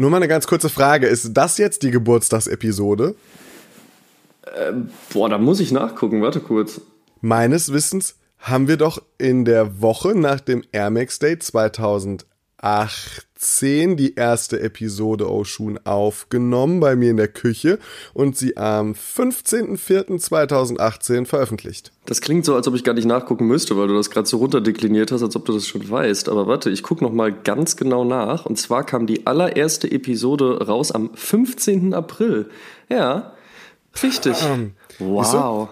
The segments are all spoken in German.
Nur mal eine ganz kurze Frage. Ist das jetzt die Geburtstagsepisode? Ähm, boah, da muss ich nachgucken. Warte kurz. Meines Wissens haben wir doch in der Woche nach dem Air Max Day 2018 die erste Episode Oshun aufgenommen bei mir in der Küche und sie am 15.04.2018 veröffentlicht. Das klingt so, als ob ich gar nicht nachgucken müsste, weil du das gerade so runterdekliniert hast, als ob du das schon weißt. Aber warte, ich gucke noch mal ganz genau nach. Und zwar kam die allererste Episode raus am 15. April. Ja, richtig. Ähm, wow.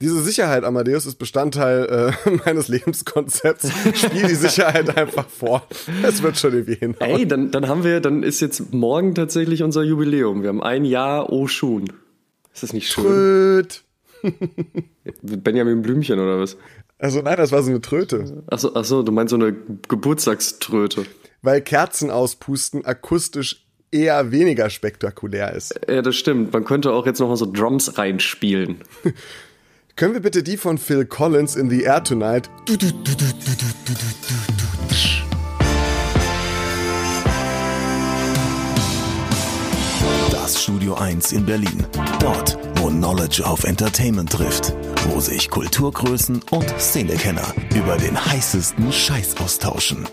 Diese Sicherheit, Amadeus, ist Bestandteil äh, meines Lebenskonzepts. Spiel die Sicherheit einfach vor. Es wird schon irgendwie hinhauen. Ey, dann, dann haben wir, dann ist jetzt morgen tatsächlich unser Jubiläum. Wir haben ein Jahr Oshun. Ist das nicht schön? Tröd. Benjamin Blümchen oder was? Also nein, das war so eine Tröte. Achso, ach so, du meinst so eine Geburtstagströte. Weil Kerzen auspusten akustisch eher weniger spektakulär ist. Ja, das stimmt. Man könnte auch jetzt noch mal so Drums reinspielen. Können wir bitte die von Phil Collins in the Air Tonight? Du, du, du, das Studio 1 in Berlin. Dort, wo Knowledge auf Entertainment trifft. Wo sich Kulturgrößen und Szenekenner über den heißesten Scheiß austauschen.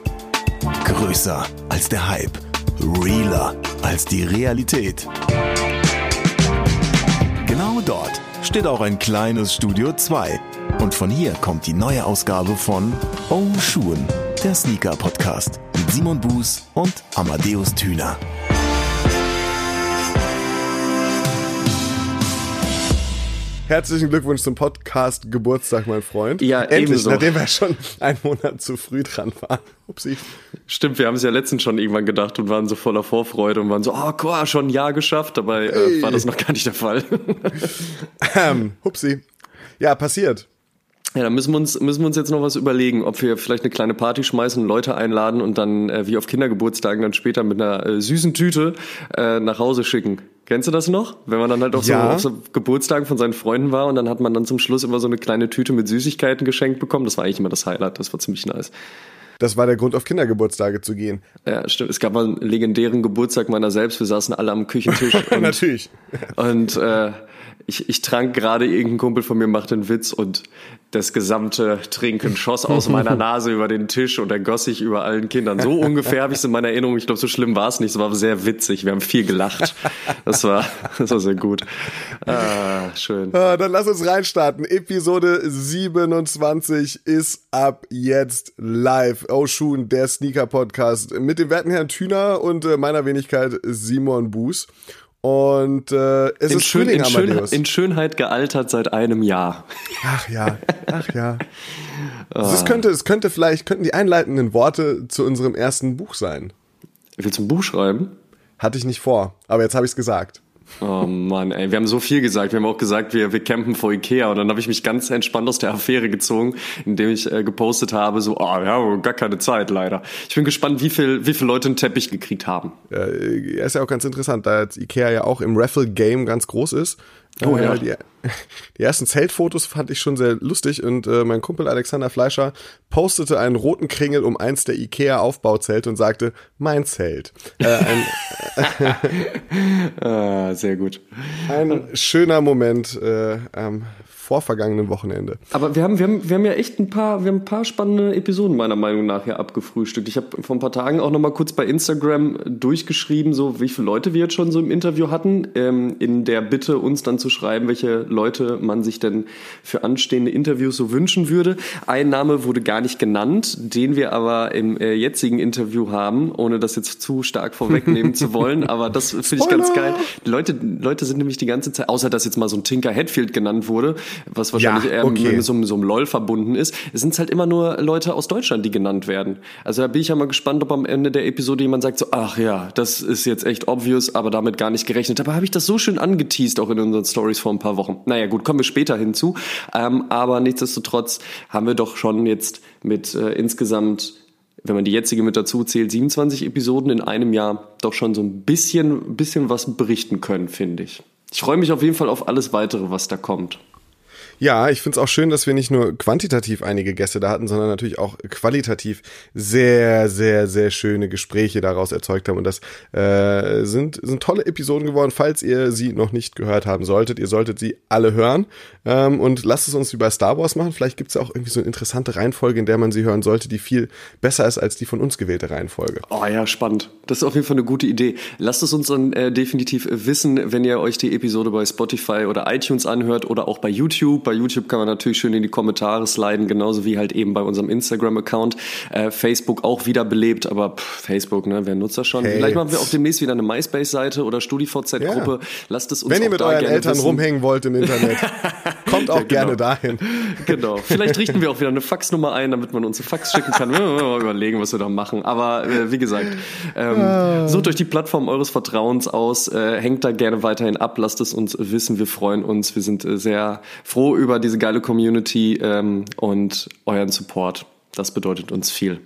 Größer als der Hype. Realer als die Realität. Genau dort steht auch ein kleines Studio 2. Und von hier kommt die neue Ausgabe von Oh Schuhen, der Sneaker Podcast mit Simon Buß und Amadeus Thüner. Herzlichen Glückwunsch zum Podcast Geburtstag, mein Freund. Ja, Endlich, ebenso. nachdem wir schon einen Monat zu früh dran waren. Upsi. Stimmt, wir haben es ja letztens schon irgendwann gedacht und waren so voller Vorfreude und waren so, oh, cool, schon ein Jahr geschafft. Dabei äh, war das noch gar nicht der Fall. Ähm, hupsi. Ja, passiert. Ja, dann müssen wir uns müssen wir uns jetzt noch was überlegen, ob wir vielleicht eine kleine Party schmeißen, Leute einladen und dann äh, wie auf Kindergeburtstagen dann später mit einer äh, süßen Tüte äh, nach Hause schicken. Kennst du das noch? Wenn man dann halt auch Ja. so auf so Geburtstagen von seinen Freunden war und dann hat man dann zum Schluss immer so eine kleine Tüte mit Süßigkeiten geschenkt bekommen. Das war eigentlich immer das Highlight. Das war ziemlich nice. Das war der Grund, auf Kindergeburtstage zu gehen. Ja, stimmt. Es gab mal einen legendären Geburtstag meiner selbst. Wir saßen alle am Küchentisch und, Natürlich. und äh, ich, ich trank gerade, irgendein Kumpel von mir machte einen Witz und das gesamte Trinken schoss aus meiner Nase über den Tisch und ergoss sich über allen Kindern. So ungefähr habe ich es in meiner Erinnerung. Ich glaube, so schlimm war es nicht. Es war sehr witzig. Wir haben viel gelacht. Das war, das war sehr gut. Ah, schön. Ah, dann lass uns reinstarten. Episode 27 ist ab jetzt live. Oh Schuhen, der Sneaker-Podcast mit dem werten Herrn Thüner und äh, meiner Wenigkeit Simon Buß. Und äh, es In, ist schön, Frühling, in, Schön, Amadeus. in Schönheit gealtert seit einem Jahr. Ach ja, ach ja. Es könnte, es könnte vielleicht, könnten die einleitenden Worte zu unserem ersten Buch sein. Willst du ein Buch schreiben? Hatte ich nicht vor, aber jetzt habe ich es gesagt. Oh Mann, ey, wir haben so viel gesagt. Wir haben auch gesagt, wir, wir campen vor Ikea. Und dann habe ich mich ganz entspannt aus der Affäre gezogen, indem ich äh, gepostet habe, so, ah, ja, gar keine Zeit, leider. Ich bin gespannt, wie viel, wie viele Leute einen Teppich gekriegt haben. Äh, ist ja auch ganz interessant, da Ikea ja auch im Raffle-Game ganz groß ist. Oh äh, ja. Die, die ersten Zeltfotos fand ich schon sehr lustig und äh, mein Kumpel Alexander Fleischer postete einen roten Kringel um eins der Ikea-Aufbauzelte und sagte, mein Zelt. Äh, ein, Ah, sehr gut. ein schöner Moment äh, am vorvergangenen Wochenende. Aber wir haben, wir haben, wir haben ja echt ein paar, wir haben ein paar spannende Episoden meiner Meinung nach hier abgefrühstückt. Ich habe vor ein paar Tagen auch noch mal kurz bei Instagram durchgeschrieben, so wie viele Leute wir jetzt schon so im Interview hatten, ähm, in der Bitte uns dann zu schreiben, welche Leute man sich denn für anstehende Interviews so wünschen würde. Ein Name wurde gar nicht genannt, den wir aber im äh, jetzigen Interview haben, ohne das jetzt zu stark vorwegnehmen zu wollen. Aber das finde ich ganz geil. Die Leute, Leute sind nämlich die ganze Zeit, außer dass jetzt mal so ein Tinker Hatfield genannt wurde, was wahrscheinlich Ja, eher okay. mit so, einem- so einem LOL verbunden ist, es sind halt immer nur Leute aus Deutschland, die genannt werden. Also da bin ich ja mal gespannt, ob am Ende der Episode jemand sagt so, ach ja, das ist jetzt echt obvious, aber damit gar nicht gerechnet. Dabei habe ich das so schön angeteased, auch in unseren Stories vor ein paar Wochen. Naja gut, kommen wir später hinzu. Ähm, aber nichtsdestotrotz haben wir doch schon jetzt mit äh, insgesamt wenn man die jetzige mit dazu zählt, 27 Episoden in einem Jahr doch schon so ein bisschen, bisschen was berichten können, finde ich. Ich freue mich auf jeden Fall auf alles weitere, was da kommt. Ja, ich finde es auch schön, dass wir nicht nur quantitativ einige Gäste da hatten, sondern natürlich auch qualitativ sehr, sehr, sehr schöne Gespräche daraus erzeugt haben. Und das äh, sind, sind tolle Episoden geworden, falls ihr sie noch nicht gehört haben solltet. Ihr solltet sie alle hören. Ähm, und lasst es uns wie bei Star Wars machen. Vielleicht gibt es ja auch irgendwie so eine interessante Reihenfolge, in der man sie hören sollte, die viel besser ist als die von uns gewählte Reihenfolge. Oh ja, spannend. Das ist auf jeden Fall eine gute Idee. Lasst es uns dann äh, definitiv wissen, wenn ihr euch die Episode bei Spotify oder iTunes anhört oder auch bei YouTube. Bei YouTube kann man natürlich schön in die Kommentare sliden, genauso wie halt eben bei unserem Instagram-Account. Äh, Facebook auch wieder belebt, aber pff, Facebook, ne, wer nutzt das schon? Hey. Vielleicht machen wir auch demnächst wieder eine MySpace-Seite oder StudiVZ-Gruppe. Ja. Lasst es uns Wenn ihr mit euren Eltern wissen. rumhängen wollt im Internet, kommt auch ja, genau. gerne dahin. Genau. Vielleicht richten wir auch wieder eine Faxnummer ein, damit man uns eine Fax schicken kann. Wir mal überlegen, was wir da machen. Aber äh, wie gesagt, ähm, ah. sucht euch die Plattform eures Vertrauens aus, äh, hängt da gerne weiterhin ab, lasst es uns wissen. Wir freuen uns. Wir sind äh, sehr froh über diese geile Community ähm, und euren Support. Das bedeutet uns viel.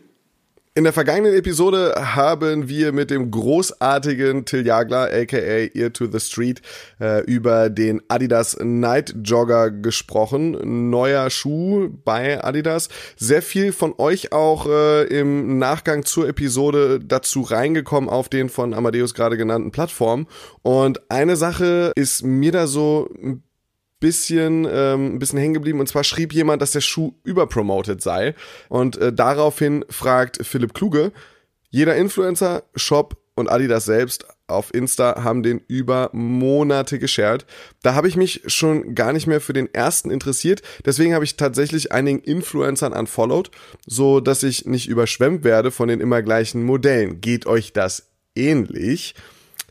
In der vergangenen Episode haben wir mit dem großartigen Till Jagler, aka Ear to the Street, äh, über den Adidas Night Jogger gesprochen. Neuer Schuh bei Adidas. Sehr viel von euch auch äh, im Nachgang zur Episode dazu reingekommen auf den von Amadeus gerade genannten Plattformen. Und eine Sache ist mir da so ein bisschen, ähm, ein bisschen hängen geblieben. Und zwar schrieb jemand, dass der Schuh überpromoted sei. Und äh, daraufhin fragt Philipp Kluge, jeder Influencer, Shop und Adidas selbst auf Insta haben den über Monate geshared. Da habe ich mich schon gar nicht mehr für den ersten interessiert. Deswegen habe ich tatsächlich einigen Influencern unfollowed, so dass ich nicht überschwemmt werde von den immer gleichen Modellen. Geht euch das ähnlich?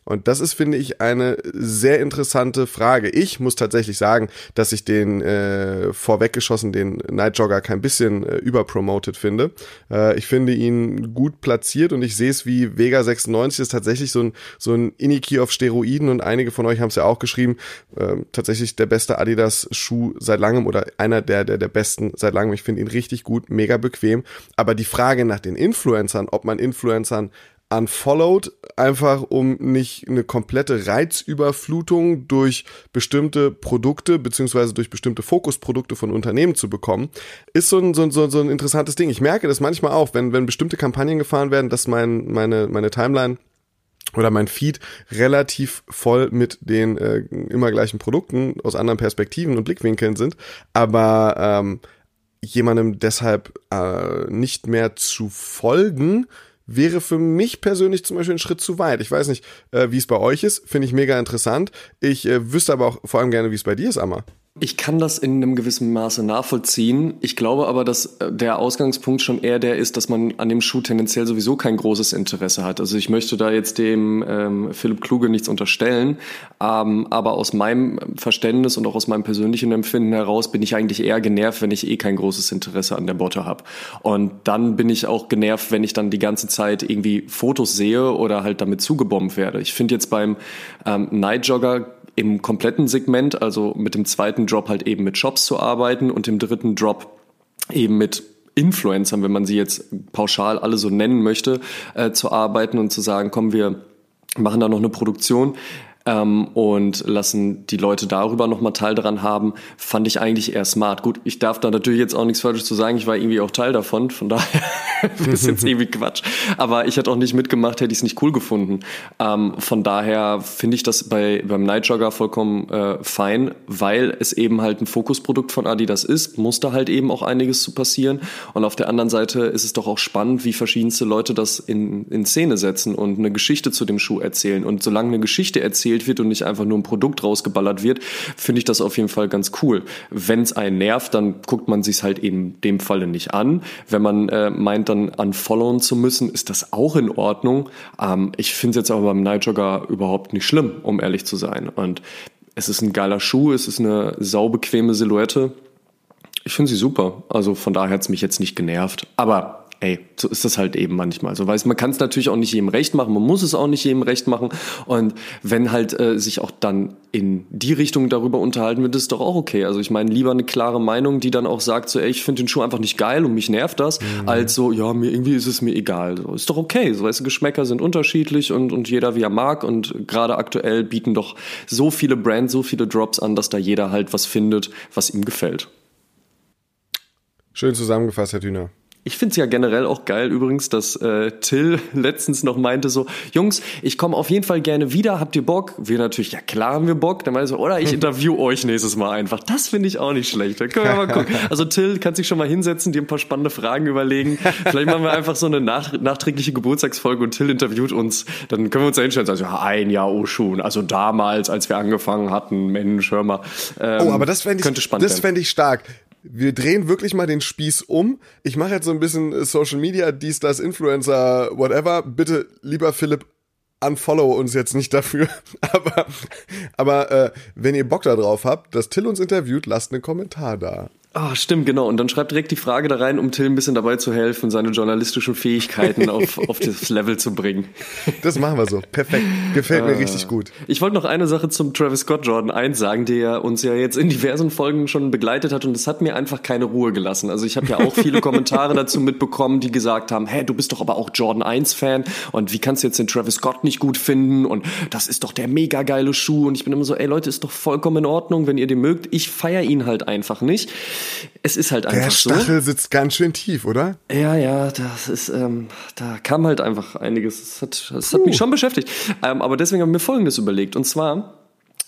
Und das ist, finde ich, eine sehr interessante Frage. Ich muss tatsächlich sagen, dass ich den äh, vorweggeschossen, den Night Jogger, kein bisschen äh, überpromoted finde. Äh, ich finde ihn gut platziert und ich sehe es wie Vega 96 ist tatsächlich so ein, so ein Iniki auf Steroiden und einige von euch haben es ja auch geschrieben. Äh, tatsächlich der beste Adidas-Schuh seit langem oder einer der, der, der besten seit langem. Ich finde ihn richtig gut, mega bequem. Aber die Frage nach den Influencern, ob man Influencern unfollowed, einfach um nicht eine komplette Reizüberflutung durch bestimmte Produkte beziehungsweise durch bestimmte Fokusprodukte von Unternehmen zu bekommen, ist so ein, so, so, so ein interessantes Ding. Ich merke das manchmal auch, wenn, wenn bestimmte Kampagnen gefahren werden, dass mein, meine, meine Timeline oder mein Feed relativ voll mit den äh, immer gleichen Produkten aus anderen Perspektiven und Blickwinkeln sind, aber ähm, jemandem deshalb äh, nicht mehr zu folgen, wäre für mich persönlich zum Beispiel ein Schritt zu weit. Ich weiß nicht, äh, wie es bei euch ist, finde ich mega interessant. Ich äh, wüsste aber auch vor allem gerne, wie es bei dir ist, Amma. Ich kann das in einem gewissen Maße nachvollziehen. Ich glaube aber, dass äh, der Ausgangspunkt schon eher der ist, dass man an dem Schuh tendenziell sowieso kein großes Interesse hat. Also ich möchte da jetzt dem ähm, Philipp Kluge nichts unterstellen, ähm, aber aus meinem Verständnis und auch aus meinem persönlichen Empfinden heraus bin ich eigentlich eher genervt, wenn ich eh kein großes Interesse an der Botte habe. Und dann bin ich auch genervt, wenn ich dann die ganze Zeit irgendwie Fotos sehe oder halt damit zugebombt werde. Ich finde jetzt beim ähm, Night Jogger im kompletten Segment, also mit dem zweiten Drop halt eben mit Shops zu arbeiten und im dritten Drop eben mit Influencern, wenn man sie jetzt pauschal alle so nennen möchte, äh, zu arbeiten und zu sagen, komm, wir machen da noch eine Produktion ähm, und lassen die Leute darüber nochmal Teil daran haben, fand ich eigentlich eher smart. Gut, ich darf da natürlich jetzt auch nichts Falsches zu sagen, ich war irgendwie auch Teil davon, von daher ist jetzt irgendwie Quatsch. Aber ich hätte auch nicht mitgemacht, hätte ich es nicht cool gefunden. Ähm, von daher finde ich das bei, beim Night Jogger vollkommen äh, fein, weil es eben halt ein Fokusprodukt von Adidas ist, muss da halt eben auch einiges zu passieren. Und auf der anderen Seite ist es doch auch spannend, wie verschiedenste Leute das in, in Szene setzen und eine Geschichte zu dem Schuh erzählen. Und solange eine Geschichte erzählt, erzählt wird und nicht einfach nur ein Produkt rausgeballert wird, finde ich das auf jeden Fall ganz cool. Wenn es einen nervt, dann guckt man sich halt in dem Falle nicht an. Wenn man äh, meint, dann unfollowen zu müssen, ist das auch in Ordnung. Ähm, ich finde es jetzt aber beim Night Jogger überhaupt nicht schlimm, um ehrlich zu sein. Und es ist ein geiler Schuh, es ist eine saubequeme Silhouette. Ich finde sie super. Also von daher hat es mich jetzt nicht genervt. Aber ey, so ist das halt eben manchmal. So weiß man kann es natürlich auch nicht jedem recht machen, man muss es auch nicht jedem recht machen. Und wenn halt äh, sich auch dann in die Richtung darüber unterhalten wird, ist doch auch okay. Also ich meine, lieber eine klare Meinung, die dann auch sagt, so, ey, ich finde den Schuh einfach nicht geil und mich nervt das, mhm. als so, ja, mir irgendwie ist es mir egal. So, ist doch okay. So, weißt du, Geschmäcker sind unterschiedlich und, und jeder wie er mag. Und gerade aktuell bieten doch so viele Brands, so viele Drops an, dass da jeder halt was findet, was ihm gefällt. Schön zusammengefasst, Herr Düner. Ich finde es ja generell auch geil übrigens, dass äh, Till letztens noch meinte so, Jungs, ich komme auf jeden Fall gerne wieder, habt ihr Bock? Wir natürlich, ja klar haben wir Bock. Dann meinte so, oder ich interview euch nächstes Mal einfach. Das finde ich auch nicht schlecht. Da können wir mal gucken. Also Till kann sich schon mal hinsetzen, dir ein paar spannende Fragen überlegen. Vielleicht machen wir einfach so eine nach, nachträgliche Geburtstagsfolge und Till interviewt uns. Dann können wir uns da hinstellen und sagen, ja, ein Jahr, oh schon. Also damals, als wir angefangen hatten, Mensch, hör mal. Ähm, oh, aber das fände ich, das fände ich stark wir drehen wirklich mal den Spieß um. Ich mache jetzt so ein bisschen äh, Social Media, dies, das, Influencer, whatever. Bitte, lieber Philipp, unfollow uns jetzt nicht dafür. aber aber äh, wenn ihr Bock darauf habt, dass Till uns interviewt, lasst einen Kommentar da. Ah, oh, stimmt, genau. Und dann schreibt direkt die Frage da rein, um Till ein bisschen dabei zu helfen, seine journalistischen Fähigkeiten auf, auf das Level zu bringen. Das machen wir so. Perfekt. Gefällt mir äh, richtig gut. Ich wollte noch eine Sache zum Travis Scott Jordan 1 sagen, der uns ja jetzt in diversen Folgen schon begleitet hat und es hat mir einfach keine Ruhe gelassen. Also ich habe ja auch viele Kommentare dazu mitbekommen, die gesagt haben, hä, du bist doch aber auch Jordan 1 Fan und wie kannst du jetzt den Travis Scott nicht gut finden und das ist doch der mega geile Schuh und ich bin immer so, ey Leute, ist doch vollkommen in Ordnung, wenn ihr den mögt. Ich feiere ihn halt einfach nicht es ist halt einfach so. Der Stachel so. sitzt ganz schön tief, oder? Ja, ja, das ist, ähm, da kam halt einfach einiges. Das hat, das hat mich schon beschäftigt. Ähm, aber deswegen haben wir Folgendes überlegt. Und zwar,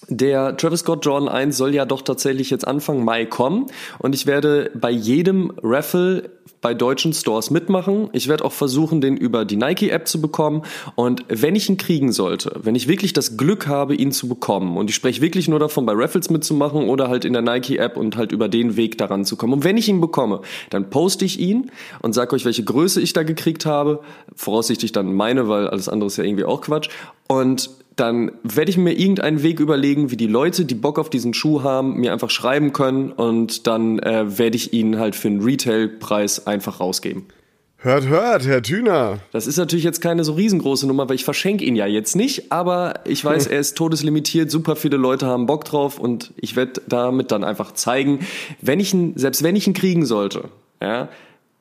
der Travis Scott Jordan 1 soll ja doch tatsächlich jetzt Anfang Mai kommen und ich werde bei jedem Raffle bei deutschen Stores mitmachen. Ich werde auch versuchen, den über die Nike-App zu bekommen. Und wenn ich ihn kriegen sollte, wenn ich wirklich das Glück habe, ihn zu bekommen, und ich spreche wirklich nur davon, bei Raffles mitzumachen oder halt in der Nike-App und halt über den Weg daran zu kommen. Und wenn ich ihn bekomme, dann poste ich ihn und sage euch, welche Größe ich da gekriegt habe. Voraussichtlich dann meine, weil alles andere ist ja irgendwie auch Quatsch. Und dann werde ich mir irgendeinen Weg überlegen, wie die Leute, die Bock auf diesen Schuh haben, mir einfach schreiben können und dann äh, werde ich ihn halt für einen Retailpreis einfach rausgeben. Hört, hört, Herr Thüner. Das ist natürlich jetzt keine so riesengroße Nummer, weil ich verschenke ihn ja jetzt nicht, aber ich weiß, er ist todeslimitiert, super viele Leute haben Bock drauf und ich werde damit dann einfach zeigen, wenn ich ihn, selbst wenn ich ihn kriegen sollte, ja,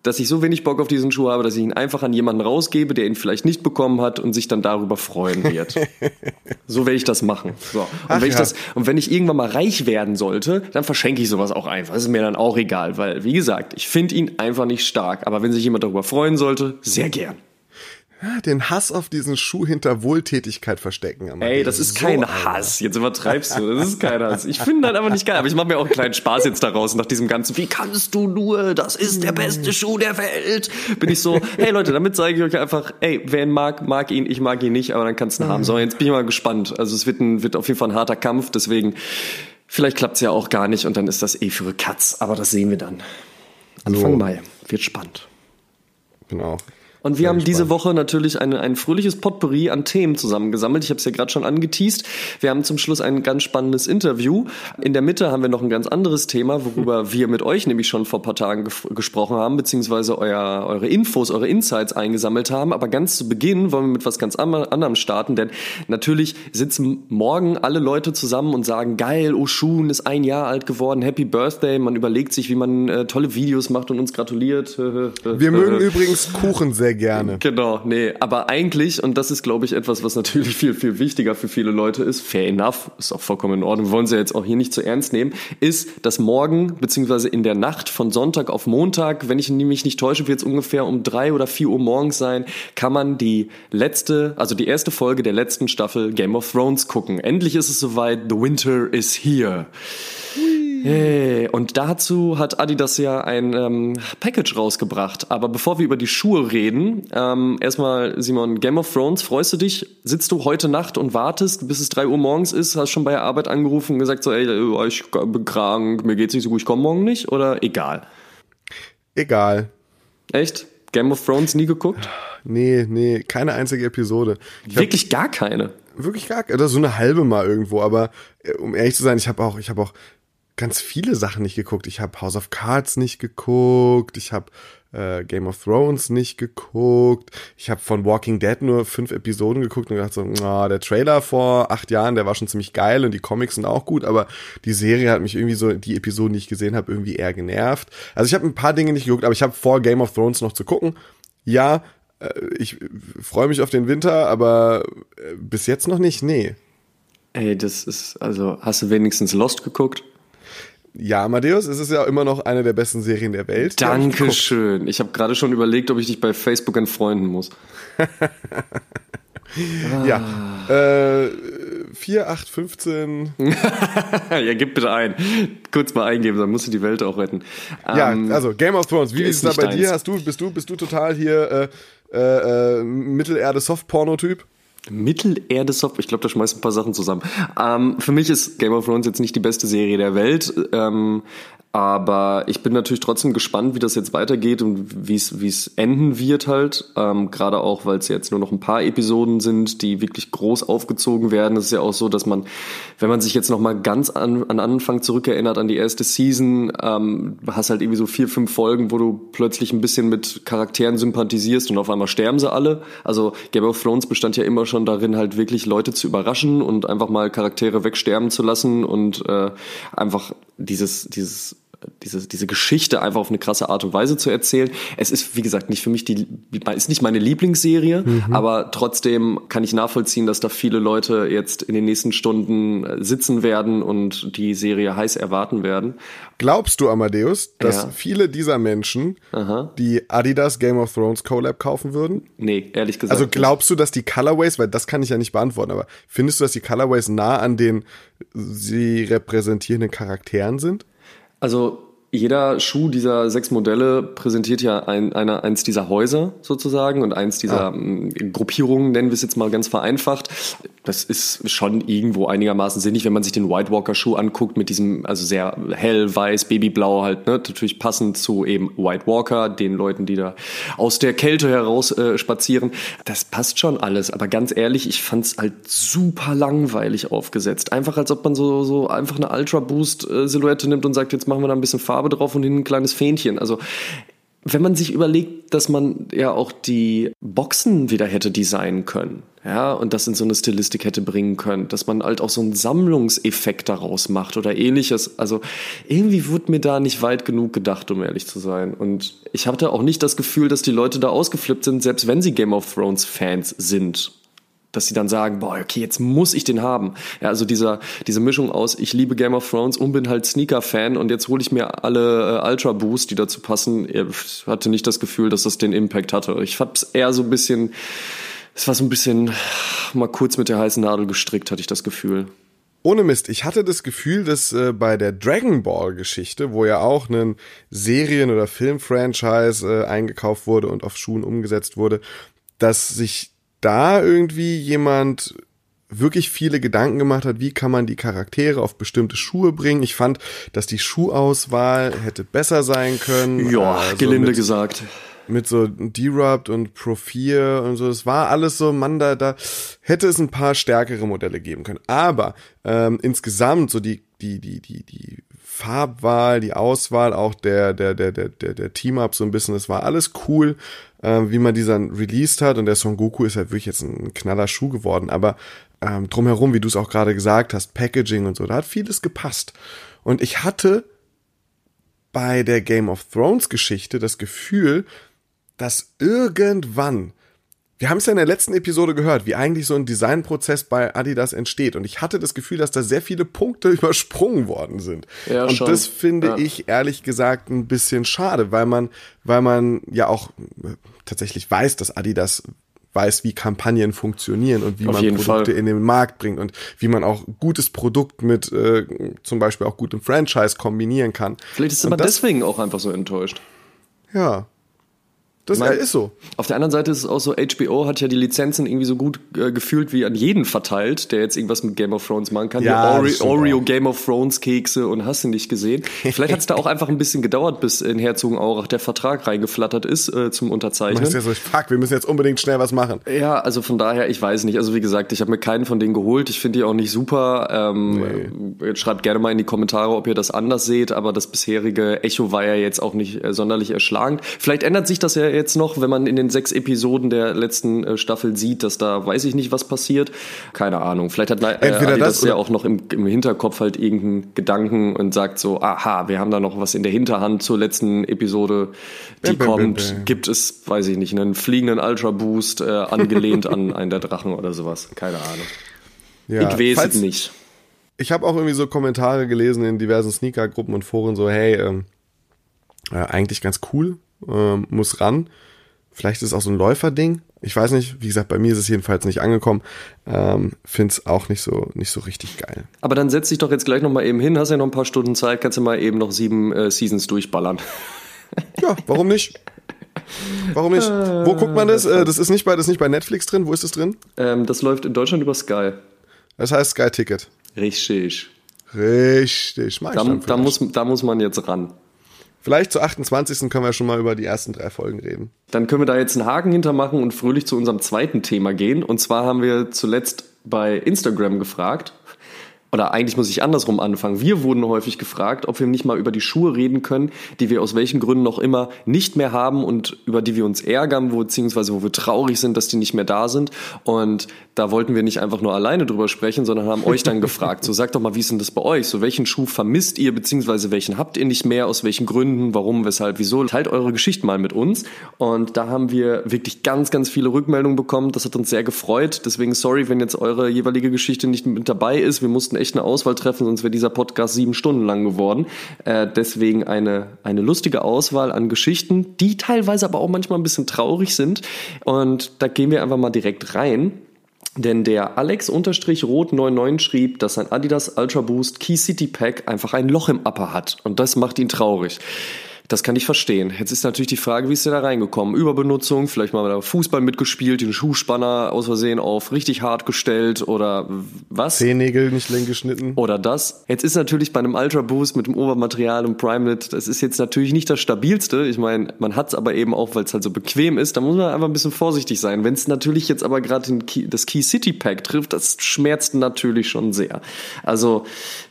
dass ich so wenig Bock auf diesen Schuh habe, dass ich ihn einfach an jemanden rausgebe, der ihn vielleicht nicht bekommen hat und sich dann darüber freuen wird. so werde ich das machen. So. Und, Ach wenn ich das, und wenn ich irgendwann mal reich werden sollte, dann verschenke ich sowas auch einfach. Das ist mir dann auch egal, weil, wie gesagt, ich finde ihn einfach nicht stark. Aber wenn sich jemand darüber freuen sollte, sehr gern den Hass auf diesen Schuh hinter Wohltätigkeit verstecken. Amadeus. Ey, das ist so kein Hass. Jetzt übertreibst du. Das ist kein Hass. Ich finde das einfach nicht geil. Aber ich mache mir auch einen kleinen Spaß jetzt daraus nach diesem ganzen. Wie kannst du nur? Das ist der beste Schuh der Welt. Bin ich so. Hey Leute, damit zeige ich euch einfach. Ey, wer ihn mag, mag ihn. Ich mag ihn nicht. Aber dann kannst du ihn haben. So, jetzt bin ich mal gespannt. Also es wird ein, wird auf jeden Fall ein harter Kampf. Deswegen vielleicht klappt's ja auch gar nicht und dann ist das eh für Katz. Aber das sehen wir dann. Anfang so. Mai. Wird spannend. Genau. Und wir haben gespannt. diese Woche natürlich ein, ein fröhliches Potpourri an Themen zusammengesammelt. Ich habe es ja gerade schon angeteased. Wir haben zum Schluss ein ganz spannendes Interview. In der Mitte haben wir noch ein ganz anderes Thema, worüber wir mit euch nämlich schon vor ein paar Tagen gesprochen haben, beziehungsweise euer, eure Infos, eure Insights eingesammelt haben. Aber ganz zu Beginn wollen wir mit was ganz anderem starten, denn natürlich sitzen morgen alle Leute zusammen und sagen, geil, Oshun ist ein Jahr alt geworden, Happy Birthday. Man überlegt sich, wie man äh, tolle Videos macht und uns gratuliert. Wir mögen übrigens Kuchen sehr gerne. Genau, nee, aber eigentlich, und das ist, glaube ich, etwas, was natürlich viel, viel wichtiger für viele Leute ist, fair enough, ist auch vollkommen in Ordnung, wollen sie jetzt auch hier nicht zu ernst nehmen, ist, dass morgen, beziehungsweise in der Nacht von Sonntag auf Montag, wenn ich mich nicht täusche, wird es ungefähr um drei oder vier Uhr morgens sein, kann man die letzte, also die erste Folge der letzten Staffel Game of Thrones gucken. Endlich ist es soweit, The Winter is here. Hey, und dazu hat Adidas ja ein ähm, Package rausgebracht. Aber bevor wir über die Schuhe reden, ähm, erstmal Simon, Game of Thrones, freust du dich? Sitzt du heute Nacht und wartest, bis es drei Uhr morgens ist? Hast schon bei der Arbeit angerufen und gesagt so, ey, äh, ich bin krank, mir geht's nicht so gut, ich komme morgen nicht? Oder egal? Egal. Echt? Game of Thrones nie geguckt? Nee, nee, keine einzige Episode. Ich wirklich gar keine? Wirklich gar. Oder so eine halbe mal irgendwo. Aber äh, um ehrlich zu sein, ich habe auch, ich habe auch ganz viele Sachen nicht geguckt. Ich habe House of Cards nicht geguckt. Ich habe äh, Game of Thrones nicht geguckt. Ich habe von Walking Dead nur fünf Episoden geguckt und gedacht so, oh, der Trailer vor acht Jahren, der war schon ziemlich geil und die Comics sind auch gut, aber die Serie hat mich irgendwie so, die Episoden, die ich gesehen habe, irgendwie eher genervt. Also ich habe ein paar Dinge nicht geguckt, aber ich habe vor Game of Thrones noch zu gucken. Ja, äh, ich freue mich auf den Winter, aber äh, bis jetzt noch nicht, nee. Ey, das ist, also, hast du wenigstens Lost geguckt? Ja, Amadeus, es ist ja immer noch eine der besten Serien der Welt. Dankeschön. Ich, habe gerade schon überlegt, ob ich dich bei Facebook entfreunden muss. Ja. Äh, 4, 8, 15. ja, gib bitte ein. Kurz mal eingeben, dann musst du die Welt auch retten. Ja, ähm, also Game of Thrones, wie ist es da bei deins. dir? Hast du, bist du, bist du total hier äh, äh, äh Mittelerde-Soft-Porno-Typ? Mittelerde Soft, ich glaube, da schmeißt ein paar Sachen zusammen. Ähm, für mich ist Game of Thrones jetzt nicht die beste Serie der Welt. Ähm, aber ich bin natürlich trotzdem gespannt, wie das jetzt weitergeht und wie es enden wird halt. Ähm, Gerade auch, weil es jetzt nur noch ein paar Episoden sind, die wirklich groß aufgezogen werden. Es ist ja auch so, dass man, wenn man sich jetzt noch mal ganz an, an Anfang zurückerinnert an die erste Season, ähm, hast halt irgendwie so vier, fünf Folgen, wo du plötzlich ein bisschen mit Charakteren sympathisierst und auf einmal sterben sie alle. Also Game of Thrones bestand ja immer schon darin, halt wirklich Leute zu überraschen und einfach mal Charaktere wegsterben zu lassen und äh, einfach dieses dieses diese, diese Geschichte einfach auf eine krasse Art und Weise zu erzählen. Es ist, wie gesagt, nicht für mich die, ist nicht meine Lieblingsserie, mhm. aber trotzdem kann ich nachvollziehen, dass da viele Leute jetzt in den nächsten Stunden äh, sitzen werden und die Serie heiß erwarten werden. Glaubst du, Amadeus, dass ja. viele dieser Menschen Aha. die Adidas Game of Thrones Collab kaufen würden? Nee, ehrlich gesagt. Also glaubst du, dass die Colorways, weil das kann ich ja nicht beantworten, aber findest du, dass die Colorways nah an den sie repräsentierenden Charakteren sind? Also jeder Schuh dieser sechs Modelle präsentiert ja ein, einer, eins dieser Häuser sozusagen und eins dieser ah. Ähm, Gruppierungen, nennen wir es jetzt mal ganz vereinfacht. Das ist schon irgendwo einigermaßen sinnig, wenn man sich den White Walker Schuh anguckt mit diesem, also sehr hell, weiß, babyblau halt, ne, natürlich passend zu eben White Walker, den Leuten, die da aus der Kälte heraus äh, spazieren. Das passt schon alles, aber ganz ehrlich, ich fand's halt super langweilig aufgesetzt. Einfach als ob man so, so einfach eine Ultra Boost äh, Silhouette nimmt und sagt, jetzt machen wir da ein bisschen Farbe drauf und hin ein kleines Fähnchen. Also wenn man sich überlegt, dass man ja auch die Boxen wieder hätte designen können, ja, und das in so eine Stilistik hätte bringen können, dass man halt auch so einen Sammlungseffekt daraus macht oder ähnliches. Also irgendwie wurde mir da nicht weit genug gedacht, um ehrlich zu sein. Und ich hatte auch nicht das Gefühl, dass die Leute da ausgeflippt sind, selbst wenn sie Game of Thrones Fans sind dass sie dann sagen, boah, okay, jetzt muss ich den haben. Ja, also dieser, diese Mischung aus, ich liebe Game of Thrones und bin halt Sneaker-Fan und jetzt hole ich mir alle äh, Ultra Boosts, die dazu passen. Ich hatte nicht das Gefühl, dass das den Impact hatte. Ich es eher so ein bisschen, es war so ein bisschen mal kurz mit der heißen Nadel gestrickt, hatte ich das Gefühl. Ohne Mist, ich hatte das Gefühl, dass äh, bei der Dragon Ball Geschichte, wo ja auch ein Serien- oder Film-Franchise äh, eingekauft wurde und auf Schuhen umgesetzt wurde, dass sich da irgendwie jemand wirklich viele Gedanken gemacht hat, wie kann man die Charaktere auf bestimmte Schuhe bringen. Ich fand, dass die Schuhauswahl hätte besser sein können. Ja, also gelinde mit, gesagt. Mit so D-Rubbed und Pro 4 und so. Es war alles so, man, da, da hätte es ein paar stärkere Modelle geben können. Aber ähm, insgesamt so die, die, die, die, die Farbwahl, die Auswahl, auch der, der, der, der, der, der Team-Up so ein bisschen, das war alles cool äh, wie man die dann released hat. Und der Son Goku ist halt wirklich jetzt ein knaller Schuh geworden. Aber ähm, drumherum, wie du es auch gerade gesagt hast, Packaging und so, da hat vieles gepasst. Und ich hatte bei der Game of Thrones Geschichte das Gefühl, dass irgendwann wir haben es ja in der letzten Episode gehört, wie eigentlich so ein Designprozess bei Adidas entsteht. Und ich hatte das Gefühl, dass da sehr viele Punkte übersprungen worden sind. Ja, und schon. das finde ja. ich ehrlich gesagt ein bisschen schade, weil man, weil man ja auch tatsächlich weiß, dass Adidas weiß, wie Kampagnen funktionieren und wie Auf man Produkte Fall. in den Markt bringt und wie man auch gutes Produkt mit äh, zum Beispiel auch gutem Franchise kombinieren kann. Vielleicht ist man deswegen auch einfach so enttäuscht. Ja, Das Ich mein, ist so. Auf der anderen Seite ist es auch so, HBO hat ja die Lizenzen irgendwie so gut äh, gefühlt wie an jeden verteilt, der jetzt irgendwas mit Game of Thrones machen kann. Ja, stimmt Oreo. Game of Thrones Kekse und hast du nicht gesehen. Vielleicht hat es da auch einfach ein bisschen gedauert, bis in Herzogenaurach der Vertrag reingeflattert ist äh, zum Man Unterzeichnen. ist ja so, fuck, wir müssen jetzt unbedingt schnell was machen. Ja, also von daher, ich weiß nicht. Also wie gesagt, ich habe mir keinen von denen geholt. Ich finde die auch nicht super. Ähm, jetzt Schreibt gerne mal in die Kommentare, ob ihr das anders seht. Aber das bisherige Echo war ja jetzt auch nicht äh, sonderlich erschlagend. Vielleicht ändert sich das ja jetzt noch, wenn man in den sechs Episoden der letzten äh, Staffel sieht, dass da weiß ich nicht, was passiert. Keine Ahnung. Vielleicht hat äh, Entweder Adidas das ja auch noch im, im Hinterkopf halt irgendeinen Gedanken und sagt so, aha, wir haben da noch was in der Hinterhand zur letzten Episode, die bäm, kommt. bäm. Gibt es, weiß ich nicht, einen fliegenden Ultra Boost äh, angelehnt an einen der Drachen oder sowas. Keine Ahnung. Ja, ich weiß falls- es nicht. Ich habe auch irgendwie so Kommentare gelesen in diversen Sneaker-Gruppen und Foren, so, hey, ähm, äh, eigentlich ganz cool, ähm, muss ran. Vielleicht ist es auch so ein Läuferding. Ich weiß nicht, wie gesagt, bei mir ist es jedenfalls nicht angekommen. Ähm, Find's auch nicht so, nicht so richtig geil. Aber dann setz dich doch jetzt gleich noch mal eben hin, hast ja noch ein paar Stunden Zeit, kannst du mal eben noch sieben äh, Seasons durchballern. Ja, warum nicht? Warum nicht? Wo guckt man das? Äh, das ist nicht bei, das ist nicht bei Netflix drin. Wo ist das drin? Ähm, das läuft in Deutschland über Sky. Das heißt Sky Ticket. Richtig. Richtig. Da, da, muss, da muss man jetzt ran. Vielleicht zur 28. können wir schon mal über die ersten drei Folgen reden. Dann können wir da jetzt einen Haken hintermachen und fröhlich zu unserem zweiten Thema gehen. Und zwar haben wir zuletzt bei Instagram gefragt, oder eigentlich muss ich andersrum anfangen. Wir wurden häufig gefragt, ob wir nicht mal über die Schuhe reden können, die wir aus welchen Gründen noch immer nicht mehr haben und über die wir uns ärgern, beziehungsweise wo wir traurig sind, dass die nicht mehr da sind. Und da wollten wir nicht einfach nur alleine drüber sprechen, sondern haben euch dann gefragt, so sagt doch mal, wie ist denn das bei euch? So welchen Schuh vermisst ihr, beziehungsweise welchen habt ihr nicht mehr, aus welchen Gründen, warum, weshalb, wieso? Teilt eure Geschichten mal mit uns. Und da haben wir wirklich ganz, ganz viele Rückmeldungen bekommen. Das hat uns sehr gefreut. Deswegen sorry, wenn jetzt eure jeweilige Geschichte nicht mit dabei ist. Wir mussten echt eine Auswahl treffen, sonst wäre dieser Podcast sieben Stunden lang geworden. Äh, deswegen eine, eine lustige Auswahl an Geschichten, die teilweise aber auch manchmal ein bisschen traurig sind. Und da gehen wir einfach mal direkt rein. Denn der Alex-Rot99 schrieb, dass sein Adidas Ultra Boost Key City Pack einfach ein Loch im Upper hat. Und das macht ihn traurig. Das kann ich verstehen. Jetzt ist natürlich die Frage, wie ist der da reingekommen? Überbenutzung, vielleicht mal bei Fußball mitgespielt, den Schuhspanner aus Versehen auf richtig hart gestellt oder was? Zehennägel nicht lang geschnitten. Oder das. Jetzt ist natürlich bei einem Ultra Boost mit dem Obermaterial und Primelit, das ist jetzt natürlich nicht das stabilste. Ich meine, man hat es aber eben auch, weil es halt so bequem ist. Da muss man einfach ein bisschen vorsichtig sein. Wenn es natürlich jetzt aber gerade das Key City Pack trifft, das schmerzt natürlich schon sehr. Also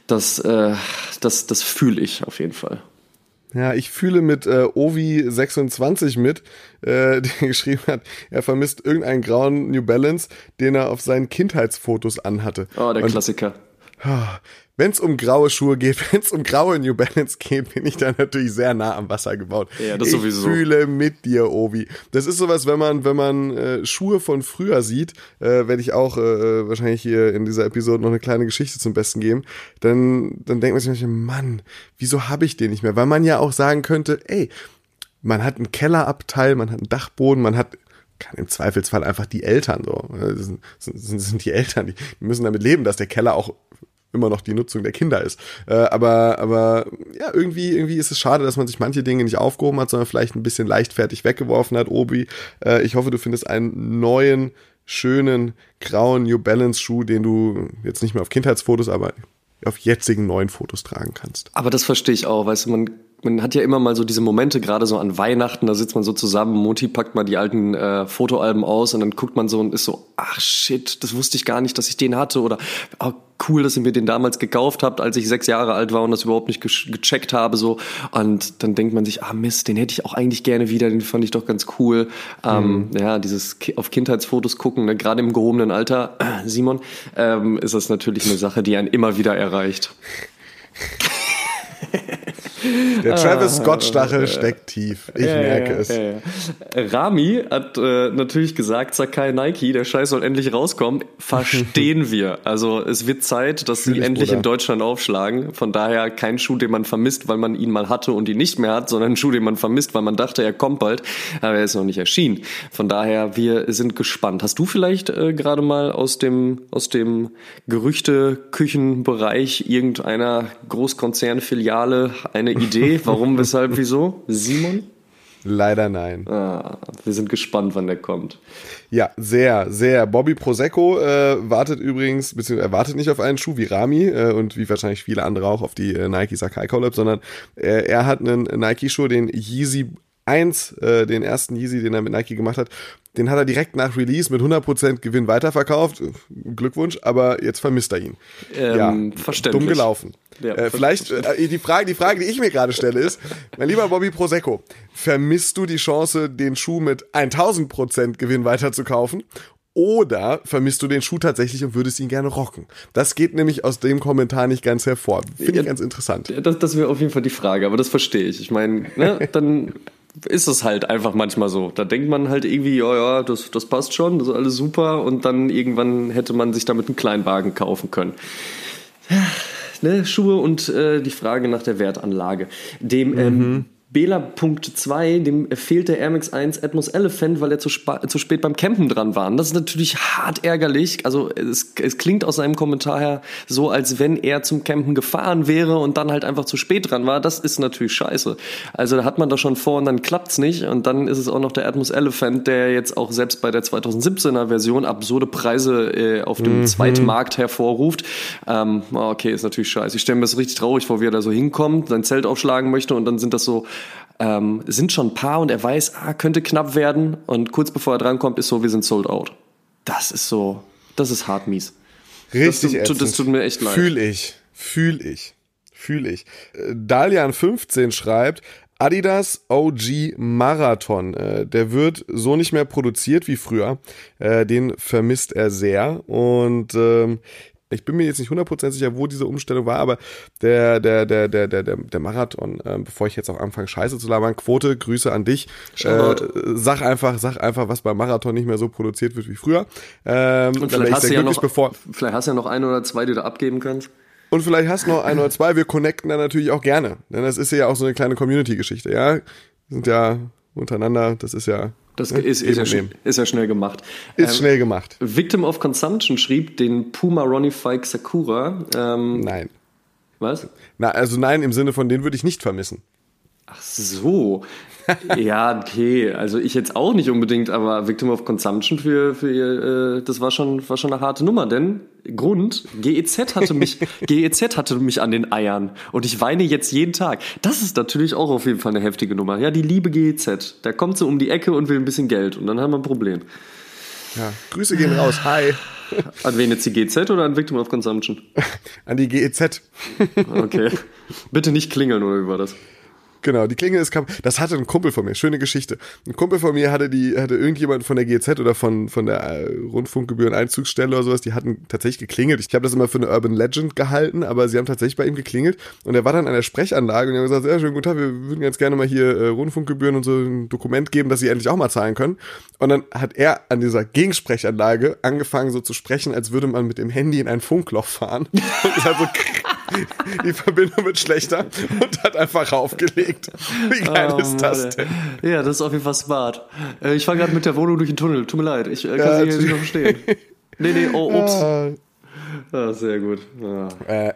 das, äh, das, das fühle ich auf jeden Fall. Ja, ich fühle mit äh, Ovi26 mit, äh, der geschrieben hat, er vermisst irgendeinen grauen New Balance, den er auf seinen Kindheitsfotos anhatte. Oh, der Und Klassiker. Wenn es um graue Schuhe geht, wenn es um graue New Balance geht, bin ich da natürlich sehr nah am Wasser gebaut. Ja, das ich sowieso. fühle mit dir, Ovi. Das ist sowas, wenn man, wenn man äh, Schuhe von früher sieht, äh, werde ich auch äh, wahrscheinlich hier in dieser Episode noch eine kleine Geschichte zum Besten geben, dann, dann denkt man sich, manchmal, Mann, wieso habe ich den nicht mehr? Weil man ja auch sagen könnte, ey, man hat einen Kellerabteil, man hat einen Dachboden, man hat kann im Zweifelsfall einfach die Eltern so. Das sind, sind, sind die Eltern, die müssen damit leben, dass der Keller auch immer noch die Nutzung der Kinder ist. Äh, aber, aber ja, irgendwie, irgendwie ist es schade, dass man sich manche Dinge nicht aufgehoben hat, sondern vielleicht ein bisschen leichtfertig weggeworfen hat. Obi, äh, ich hoffe, du findest einen neuen, schönen, grauen New Balance Schuh, den du jetzt nicht mehr auf Kindheitsfotos, aber auf jetzigen neuen Fotos tragen kannst. Aber das verstehe ich auch, weißt du, man, man hat ja immer mal so diese Momente, gerade so an Weihnachten, da sitzt man so zusammen, Mutti packt mal die alten äh, Fotoalben aus und dann guckt man so und ist so, ach shit, das wusste ich gar nicht, dass ich den hatte oder oh, cool, dass ihr mir den damals gekauft habt, als ich sechs Jahre alt war und das überhaupt nicht ge- gecheckt habe so und dann denkt man sich, ah Mist, den hätte ich auch eigentlich gerne wieder, den fand ich doch ganz cool. Ähm, ja, dieses auf Kindheitsfotos gucken, ne, gerade im gehobenen Alter, Simon, ähm, ist das natürlich eine Sache, die einen immer wieder erreicht. Der Travis Scott Stachel steckt tief. Ich merke es. Ja, ja. Rami hat äh, natürlich gesagt, Sakai Nike, der Scheiß soll endlich rauskommen. Verstehen wir. Also es wird Zeit, dass Fühl sie ich, endlich Bruder. in Deutschland aufschlagen. Von daher kein Schuh, den man vermisst, weil man ihn mal hatte und ihn nicht mehr hat, sondern ein Schuh, den man vermisst, weil man dachte, er kommt bald. Aber er ist noch nicht erschienen. Von daher, wir sind gespannt. Hast du vielleicht äh, gerade mal aus dem, aus dem Gerüchte-Küchenbereich irgendeiner Großkonzernfiliale eine Idee? Warum, weshalb, wieso? Simon? Leider nein. Ah, wir sind gespannt, wann der kommt. Ja, sehr, sehr. Bobby Prosecco äh, wartet übrigens, beziehungsweise er wartet nicht auf einen Schuh wie Rami äh, und wie wahrscheinlich viele andere auch auf die äh, Nike Sakai Collab, sondern äh, er hat einen Nike-Schuh, den Yeezy 1, äh, den ersten Yeezy, den er mit Nike gemacht hat, den hat er direkt nach Release mit 100% Gewinn weiterverkauft. Glückwunsch, aber jetzt vermisst er ihn. Ähm, ja, verständlich. Dumm gelaufen. Ja, äh, vielleicht, äh, die, Frage, die Frage, die ich mir gerade stelle, ist, mein lieber Bobby Prosecco, vermisst du die Chance, den Schuh mit 1000% Gewinn weiterzukaufen? Oder vermisst du den Schuh tatsächlich und würdest ihn gerne rocken? Das geht nämlich aus dem Kommentar nicht ganz hervor. Finde ich ja, ganz interessant. Das, das wäre auf jeden Fall die Frage, aber das verstehe ich. Ich meine, ne, dann ist es halt einfach manchmal so. Da denkt man halt irgendwie, ja, ja, das, das passt schon, das ist alles super und dann irgendwann hätte man sich damit einen Kleinwagen kaufen können. Ne, Schuhe und äh, die Frage nach der Wertanlage. Dem ähm, mhm. Bela.2, dem fehlt der Air Max 1 Atmos Elephant, weil er zu, zu, spät beim Campen dran war. Und das ist natürlich hart ärgerlich. Also es, es, klingt aus seinem Kommentar her so, als wenn er zum Campen gefahren wäre und dann halt einfach zu spät dran war. Das ist natürlich scheiße. Also da hat man das schon vor und dann klappt's nicht. Und dann ist es auch noch der Atmos Elephant, der jetzt auch selbst bei der 2017er Version absurde Preise äh, auf dem mhm. Zweitmarkt hervorruft. Ähm, okay, ist natürlich scheiße. Ich stelle mir das richtig traurig vor, wie er da so hinkommt, sein Zelt aufschlagen möchte und dann sind das so ähm, sind schon ein paar und er weiß, ah, könnte knapp werden und kurz bevor er drankommt, ist so, wir sind sold out. Das ist so, das ist hart mies. Richtig, das, tut, das tut mir echt leid. Fühl ich, fühl ich, fühl ich. Äh, Dalian15 schreibt, Adidas OG Marathon, äh, der wird so nicht mehr produziert wie früher. Äh, den vermisst er sehr und ähm, ich bin mir jetzt nicht 100% sicher, wo diese Umstellung war, aber der, der, der, der, der, der Marathon, äh, bevor ich jetzt auch anfange, Scheiße zu labern, Quote, Grüße an dich. Äh, sag einfach, sag einfach, was beim Marathon nicht mehr so produziert wird wie früher. Ähm, Und vielleicht hast, du ja noch, bevor vielleicht hast du ja noch ein oder zwei, die du abgeben kannst. Und vielleicht hast du noch ein oder zwei. Wir connecten da natürlich auch gerne. Denn das ist ja auch so eine kleine Community-Geschichte, ja. Wir sind ja untereinander, das ist ja das ist, ist, ja, ist, ja, schnell gemacht. Ist ähm, schnell gemacht. Victim of Consumption schrieb den Puma Ronnie Fike Sakura. Ähm, nein. Was? Na, also nein, im Sinne von den würde ich nicht vermissen. Ach so. Ja, okay. Also ich jetzt auch nicht unbedingt, aber Victim of Consumption für, für ihr, äh, das war schon, war schon eine harte Nummer, denn Grund, GEZ hatte mich, GEZ hatte mich an den Eiern und ich weine jetzt jeden Tag. Das ist natürlich auch auf jeden Fall eine heftige Nummer. Ja, die liebe GEZ. Da kommt sie um die Ecke und will ein bisschen Geld und dann haben wir ein Problem. Ja, Grüße gehen raus. Hi. An wen jetzt die GZ oder an Victim of Consumption? An die GEZ. Okay. Bitte nicht klingeln, oder wie war das? Genau, die Klingel ist kaputt. Das hatte ein Kumpel von mir, schöne Geschichte. Ein Kumpel von mir hatte die, hatte irgendjemand von der GZ oder von, von der äh, Rundfunkgebühren-Einzugsstelle oder sowas, die hatten tatsächlich geklingelt. Ich habe das immer für eine Urban Legend gehalten, aber sie haben tatsächlich bei ihm geklingelt und er war dann an der Sprechanlage und die haben gesagt, ja, schönen guten Tag, wir würden ganz gerne mal hier äh, Rundfunkgebühren und so ein Dokument geben, dass sie endlich auch mal zahlen können. Und dann hat er an dieser Gegensprechanlage angefangen so zu sprechen, als würde man mit dem Handy in ein Funkloch fahren. Und es hat so die Verbindung wird schlechter und hat einfach raufgelegt. Wie geil oh, ist das denn? Ja, das ist auf jeden Fall smart. Äh, ich fahre gerade mit der Wohnung durch den Tunnel. Tut mir leid, ich äh, kann ja, sie hier nicht noch verstehen. Nee, nee, oh, ups. Ja. Ah, sehr gut. Ja. Äh,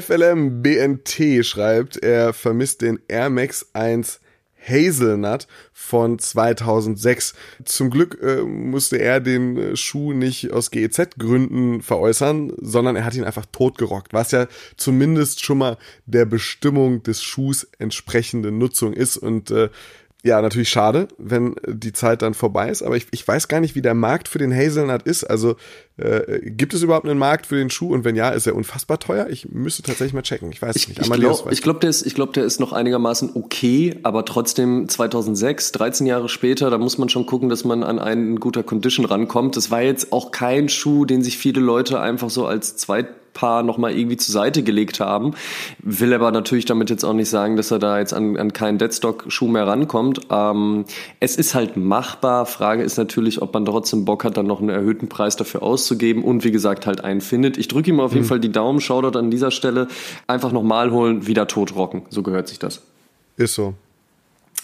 FLM BNT schreibt, er vermisst den Air Max 1 Hazelnut von 2006. Zum Glück äh, musste er den äh, Schuh nicht aus GEZ-Gründen veräußern, sondern er hat ihn einfach totgerockt, was ja zumindest schon mal der Bestimmung des Schuhs entsprechende Nutzung ist und äh, ja, natürlich schade, wenn die Zeit dann vorbei ist, aber ich, ich weiß gar nicht, wie der Markt für den Hazelnut ist. Also äh, gibt es überhaupt einen Markt für den Schuh und wenn ja, ist er unfassbar teuer? Ich müsste tatsächlich mal checken. Ich weiß es nicht. Ich glaube, glaub, der, ist, ich glaub, der ist noch einigermaßen okay, aber trotzdem 2006, 13 Jahre später, da muss man schon gucken, dass man an einen guter Condition rankommt. Das war jetzt auch kein Schuh, den sich viele Leute einfach so als Zweit Paar nochmal irgendwie zur Seite gelegt haben. Will aber natürlich damit jetzt auch nicht sagen, dass er da jetzt an, an keinen Deadstock-Schuh mehr rankommt. Ähm, es ist halt machbar. Frage ist natürlich, ob man trotzdem Bock hat, dann noch einen erhöhten Preis dafür auszugeben und wie gesagt halt einen findet. Ich drücke ihm auf jeden mhm. Fall die Daumen, Shoutout an dieser Stelle. Einfach nochmal holen, wieder totrocken. So gehört sich das. Ist so.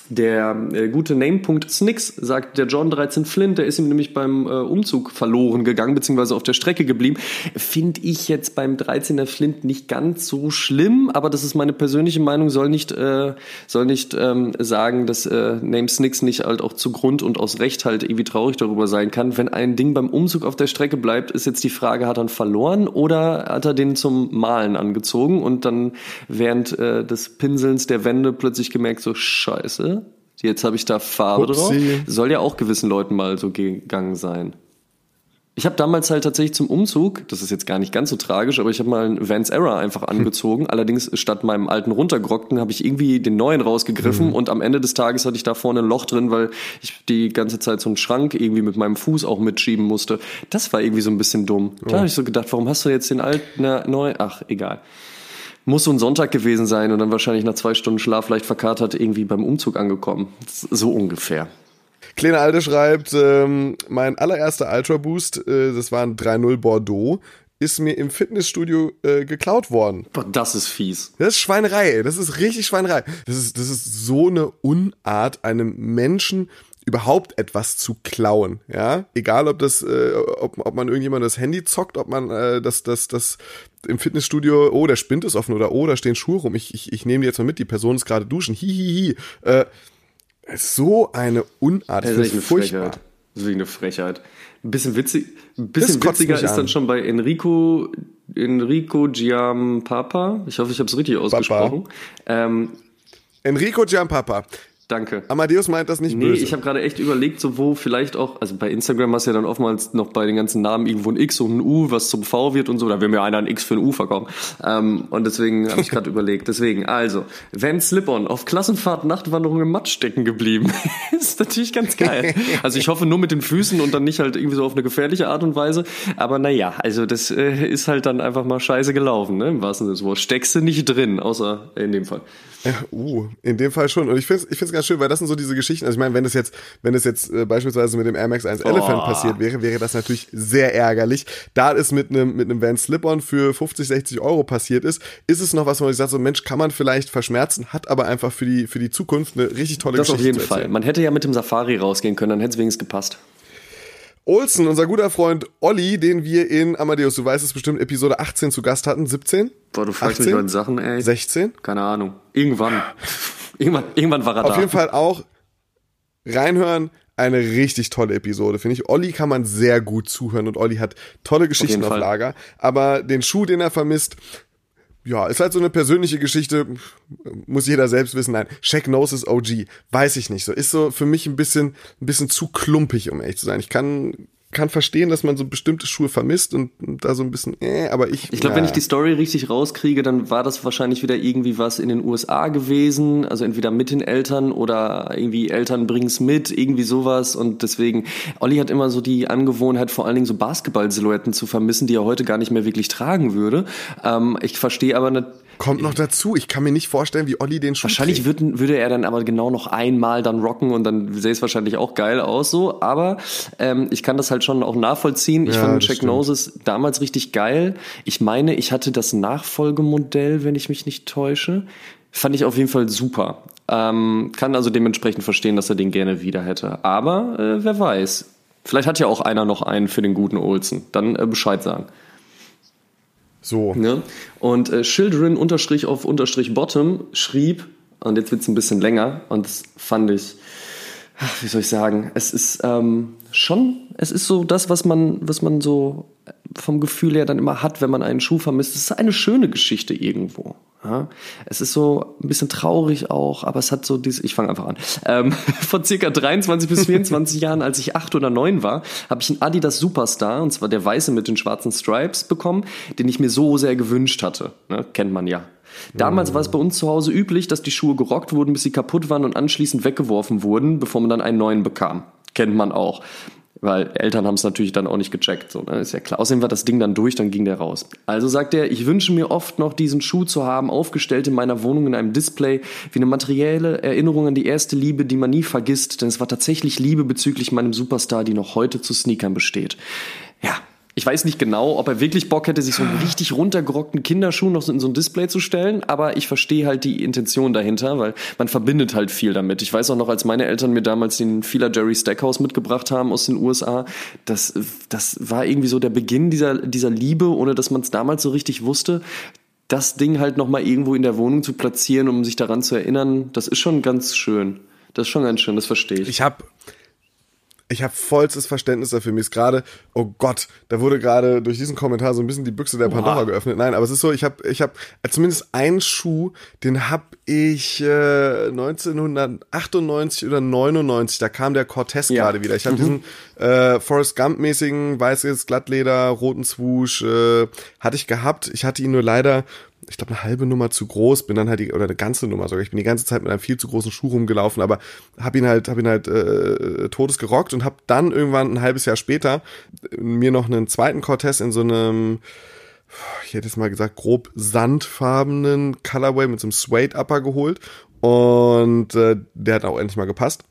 Der äh, gute Namepunkt Snicks sagt, der John 13 Flint, der ist ihm nämlich beim äh, Umzug verloren gegangen, beziehungsweise auf der Strecke geblieben. Finde ich jetzt beim 13er Flint nicht ganz so schlimm, aber das ist meine persönliche Meinung, soll nicht, äh, soll nicht ähm, sagen, dass äh, Name Snicks nicht halt auch zu Grund und aus Recht halt irgendwie traurig darüber sein kann. Wenn ein Ding beim Umzug auf der Strecke bleibt, ist jetzt die Frage, hat er verloren oder hat er den zum Malen angezogen und dann während äh, des Pinselns der Wände plötzlich gemerkt, so scheiße, Jetzt habe ich da Farbe Upsi. drauf. Soll ja auch gewissen Leuten mal so gegangen sein. Ich habe damals halt tatsächlich zum Umzug, das ist jetzt gar nicht ganz so tragisch, aber ich habe mal einen Vans Era einfach hm. angezogen. Hm. Allerdings statt meinem alten runtergerockten habe ich irgendwie den neuen rausgegriffen hm. und am Ende des Tages hatte ich da vorne ein Loch drin, weil ich die ganze Zeit so einen Schrank irgendwie mit meinem Fuß auch mitschieben musste. Das war irgendwie so ein bisschen dumm. Da oh. habe ich so gedacht, warum hast du jetzt den alten, neu? Ach, egal muss so ein Sonntag gewesen sein und dann wahrscheinlich nach zwei Stunden Schlaf leicht verkatert irgendwie beim Umzug angekommen. So ungefähr. Kleine Alte schreibt, ähm, mein allererster Ultra Boost, äh, das war ein 3.0 Bordeaux, ist mir im Fitnessstudio äh, geklaut worden. Boah, das ist fies. Das ist Schweinerei, ey. das ist richtig Schweinerei. Das ist, das ist so eine Unart, einem Menschen überhaupt etwas zu klauen, ja, egal ob das, äh, ob, ob man irgendjemand das Handy zockt, ob man äh, das, das, das im Fitnessstudio, oh, der Spind ist offen oder oh, da stehen Schuhe rum, ich, ich, ich nehme die jetzt mal mit, die Person ist gerade duschen, hihihi, äh, so eine Unart, das ist furchtbar. Frechheit. Das ist eine Frechheit. Ein bisschen witzig, ein bisschen witziger ist dann schon bei Enrico, Enrico Giampapa. Ich hoffe, ich habe es richtig ausgesprochen. Ähm, Enrico Giampapa. Danke. Amadeus meint das nicht nee, böse. Nee, ich habe gerade echt überlegt, so wo vielleicht auch, also bei Instagram hast du ja dann oftmals noch bei den ganzen Namen irgendwo ein X und ein U, was zum V wird und so. Da will mir einer ein X für ein U verkaufen. Ähm, und deswegen habe ich gerade überlegt. Deswegen, also, Van Slip-On auf Klassenfahrt Nachtwanderung im Matsch stecken geblieben. ist natürlich ganz geil. Also ich hoffe nur mit den Füßen und dann nicht halt irgendwie so auf eine gefährliche Art und Weise. Aber naja, also das äh, ist halt dann einfach mal scheiße gelaufen, ne? Im wahrsten Sinne des Wortes. Steckst du nicht drin, außer in dem Fall. Ja, uh, in dem Fall schon. Und ich finde es ich ganz schön, weil das sind so diese Geschichten. Also ich meine, wenn es jetzt, wenn es jetzt äh, beispielsweise mit dem Air Max 1 oh. Elephant passiert wäre, wäre das natürlich sehr ärgerlich. Da es mit einem mit einem Van Slip-On für 50, 60 Euro passiert ist, ist es noch was, wo ich sage, so Mensch, kann man vielleicht verschmerzen, hat aber einfach für die für die Zukunft eine richtig tolle das Geschichte. Das auf jeden Fall. Man hätte ja mit dem Safari rausgehen können, dann hätte es wenigstens gepasst. Olsen, unser guter Freund Olli, den wir in Amadeus, du weißt es bestimmt, Episode 18 zu Gast hatten, 17? Boah, du fragst 18? mich heute Sachen, ey. 16? Keine Ahnung. Irgendwann. Irgendwann, irgendwann war er Auf da. Auf jeden Fall auch reinhören. Eine richtig tolle Episode, finde ich. Olli kann man sehr gut zuhören und Olli hat tolle Geschichten auf, auf Lager. Aber den Schuh, den er vermisst, ja, ist halt so eine persönliche Geschichte, muss jeder selbst wissen. Nein, Shaq knows is OG, weiß ich nicht so. Ist so für mich ein bisschen, ein bisschen zu klumpig, um ehrlich zu sein. Ich kann kann verstehen, dass man so bestimmte Schuhe vermisst und, da so ein bisschen, äh, aber ich. Ich glaube, wenn ich die Story richtig rauskriege, dann war das wahrscheinlich wieder irgendwie was in den USA gewesen, also entweder mit den Eltern oder irgendwie Eltern bringen's mit, irgendwie sowas und deswegen, Olli hat immer so die Angewohnheit, vor allen Dingen so Basketball-Silhouetten zu vermissen, die er heute gar nicht mehr wirklich tragen würde. Ähm, ich verstehe aber Kommt noch dazu, ich kann mir nicht vorstellen, wie Olli den Schuh Wahrscheinlich würde, würde er dann aber genau noch einmal dann rocken und dann sähe es wahrscheinlich auch geil aus so, aber ähm, ich kann das halt schon auch nachvollziehen. Ich ja, fand Check Noses damals richtig geil. Ich meine, ich hatte das Nachfolgemodell, wenn ich mich nicht täusche. Fand ich auf jeden Fall super. Ähm, kann also dementsprechend verstehen, dass er den gerne wieder hätte. Aber äh, wer weiß. Vielleicht hat ja auch einer noch einen für den guten Olsen. Dann äh, Bescheid sagen. So. Ne? Und äh, Children unterstrich auf unterstrich bottom schrieb, und jetzt wird es ein bisschen länger, und das fand ich, wie soll ich sagen, es ist ähm, schon, es ist so das, was man, was man so vom Gefühl her dann immer hat, wenn man einen Schuh vermisst. Es ist eine schöne Geschichte irgendwo. Ja, es ist so ein bisschen traurig auch, aber es hat so dieses, ich fange einfach an. Ähm, vor circa 23 bis 24 Jahren, als ich acht oder neun war, habe ich einen Adidas Superstar, und zwar der weiße mit den schwarzen Stripes bekommen, den ich mir so sehr gewünscht hatte. Ne? Kennt man ja. Damals war es bei uns zu Hause üblich, dass die Schuhe gerockt wurden, bis sie kaputt waren und anschließend weggeworfen wurden, bevor man dann einen neuen bekam. Kennt man auch. Weil Eltern haben es natürlich dann auch nicht gecheckt. So, ne? Ist ja klar. Außerdem war das Ding dann durch, dann ging der raus. Also sagt er, ich wünsche mir oft noch diesen Schuh zu haben, aufgestellt in meiner Wohnung in einem Display, wie eine materielle Erinnerung an die erste Liebe, die man nie vergisst, denn es war tatsächlich Liebe bezüglich meinem Superstar, die noch heute zu Sneakern besteht. Ja, Ich weiß nicht genau, ob er wirklich Bock hätte, sich so einen richtig runtergerockten Kinderschuh noch in so ein Display zu stellen, aber ich verstehe halt die Intention dahinter, weil man verbindet halt viel damit. Ich weiß auch noch, als meine Eltern mir damals den Fila Jerry Stackhouse mitgebracht haben aus den USA, das, das war irgendwie so der Beginn dieser, dieser Liebe, ohne dass man es damals so richtig wusste das Ding halt nochmal irgendwo in der Wohnung zu platzieren, um sich daran zu erinnern, das ist schon ganz schön. Das ist schon ganz schön, das verstehe ich. Ich habe ich habe vollstes Verständnis dafür. Mir ist gerade, oh Gott, da wurde gerade durch diesen Kommentar so ein bisschen die Büchse der Pandora wow. geöffnet. Nein, aber es ist so, ich habe ich hab zumindest einen Schuh, den habe ich äh, 1998 oder 99, da kam der Cortez ja. gerade wieder. Ich habe mhm. diesen äh, Forrest Gump-mäßigen, weißes Glattleder, roten Swoosh, äh, hatte ich gehabt. Ich hatte ihn nur leider ich glaube, eine halbe Nummer zu groß, bin dann halt die, oder eine ganze Nummer sogar. Ich bin die ganze Zeit mit einem viel zu großen Schuh rumgelaufen, aber habe ihn halt, habe ihn halt äh, todes gerockt und habe dann irgendwann ein halbes Jahr später mir noch einen zweiten Cortez in so einem ich hätte es mal gesagt, grob sandfarbenen Colorway mit so einem Suede Upper geholt und äh, der hat auch endlich mal gepasst.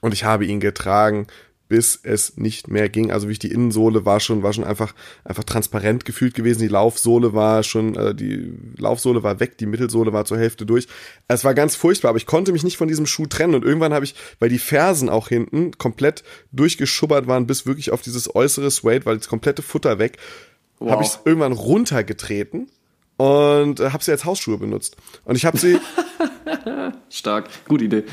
Und ich habe ihn getragen bis es nicht mehr ging. Also wie ich die Innensohle war schon, war schon einfach, einfach transparent gefühlt gewesen. Die Laufsohle war schon, äh, die Laufsohle war weg, die Mittelsohle war zur Hälfte durch. Es war ganz furchtbar, aber ich konnte mich nicht von diesem Schuh trennen. Und irgendwann habe ich, weil die Fersen auch hinten komplett durchgeschubbert waren, bis wirklich auf dieses äußere Suede, weil das komplette Futter weg, wow. habe ich es irgendwann runtergetreten und äh, habe sie als Hausschuhe benutzt. Und ich habe sie. Stark, gute Idee.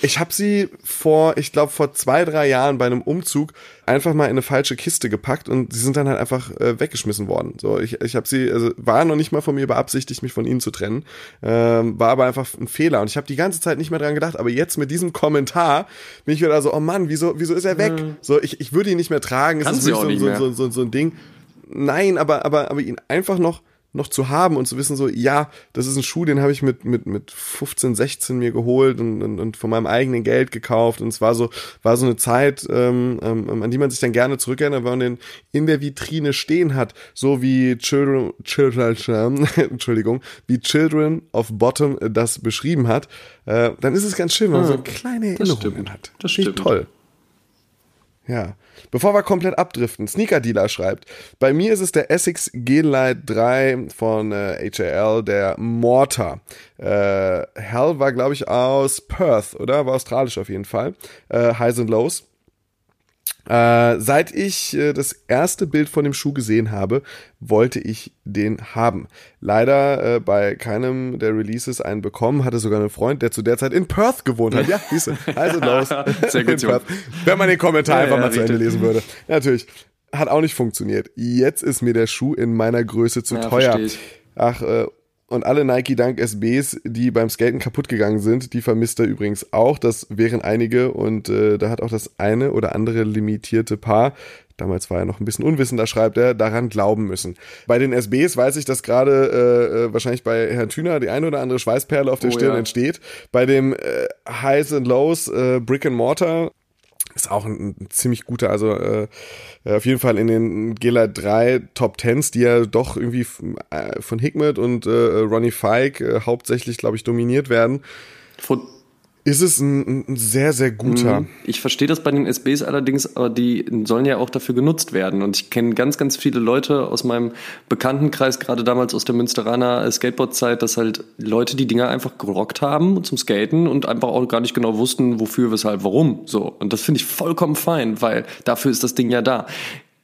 Ich habe sie vor, ich glaube, vor zwei, drei Jahren bei einem Umzug einfach mal in eine falsche Kiste gepackt und sie sind dann halt einfach äh, weggeschmissen worden. So, ich, ich habe sie, also war noch nicht mal von mir beabsichtigt, mich von ihnen zu trennen, ähm, war aber einfach ein Fehler und ich habe die ganze Zeit nicht mehr dran gedacht. Aber jetzt mit diesem Kommentar bin ich wieder so, oh Mann, wieso, wieso ist er weg? Hm. So, ich, ich würde ihn nicht mehr tragen. Kannst es ist so, so, so, so, so ein Ding. Nein, aber, aber, aber ihn einfach noch noch zu haben und zu wissen so, ja, das ist ein Schuh, den habe ich mit, mit, mit 15, 16 mir geholt und, und, und von meinem eigenen Geld gekauft und es war so, war so eine Zeit, ähm, ähm, an die man sich dann gerne zurückerinnert, weil man den in der Vitrine stehen hat, so wie Children, Children, Entschuldigung, wie Children of Bottom das beschrieben hat, äh, dann ist es ganz schön, wenn man ja, so kleine Erinnerungen hat. Das stimmt. Toll. Ja. Bevor wir komplett abdriften, Sneaker Dealer schreibt, bei mir ist es der Essex G-Lite 3 von äh, HAL, der Mortar. Äh, Hell war, glaube ich, aus Perth, oder? War australisch auf jeden Fall. Äh, Highs and Lows. Äh, seit ich äh, das erste Bild von dem Schuh gesehen habe, wollte ich den haben. Leider äh, bei keinem der Releases einen bekommen, hatte sogar einen Freund, der zu der Zeit in Perth gewohnt hat. Ja, siehst du, also los. Sehr gut, Wenn man den Kommentar ja, einfach ja, mal richtig. zu Ende lesen würde. Natürlich. Hat auch nicht funktioniert. Jetzt ist mir der Schuh in meiner Größe zu ja, teuer. Ach, äh, und alle Nike Dunk SBs, die beim Skaten kaputt gegangen sind, die vermisst er übrigens auch. Das wären einige und äh, da hat auch das eine oder andere limitierte Paar, damals war er noch ein bisschen unwissender, schreibt er, daran glauben müssen. Bei den SBs weiß ich, dass gerade äh, äh, wahrscheinlich bei Herrn Thüner die eine oder andere Schweißperle auf der oh, Stirn ja. entsteht. Bei dem äh, Highs and Lows äh, Brick and Mortar ist auch ein, ein ziemlich guter, also äh, auf jeden Fall in den Gela 3 Top Tens, die ja doch irgendwie äh, von Hikmet und äh, Ronnie Fike äh, hauptsächlich, glaube ich, dominiert werden. Von ist es ein, ein, sehr, sehr guter. Mhm. Ich verstehe das bei den SBs allerdings, aber die sollen ja auch dafür genutzt werden. Und ich kenne ganz, ganz viele Leute aus meinem Bekanntenkreis, gerade damals aus der Münsteraner Skateboard-Zeit, dass halt Leute die Dinger einfach gerockt haben zum Skaten und einfach auch gar nicht genau wussten, wofür, weshalb, warum. So. Und das finde ich vollkommen fein, weil dafür ist das Ding ja da.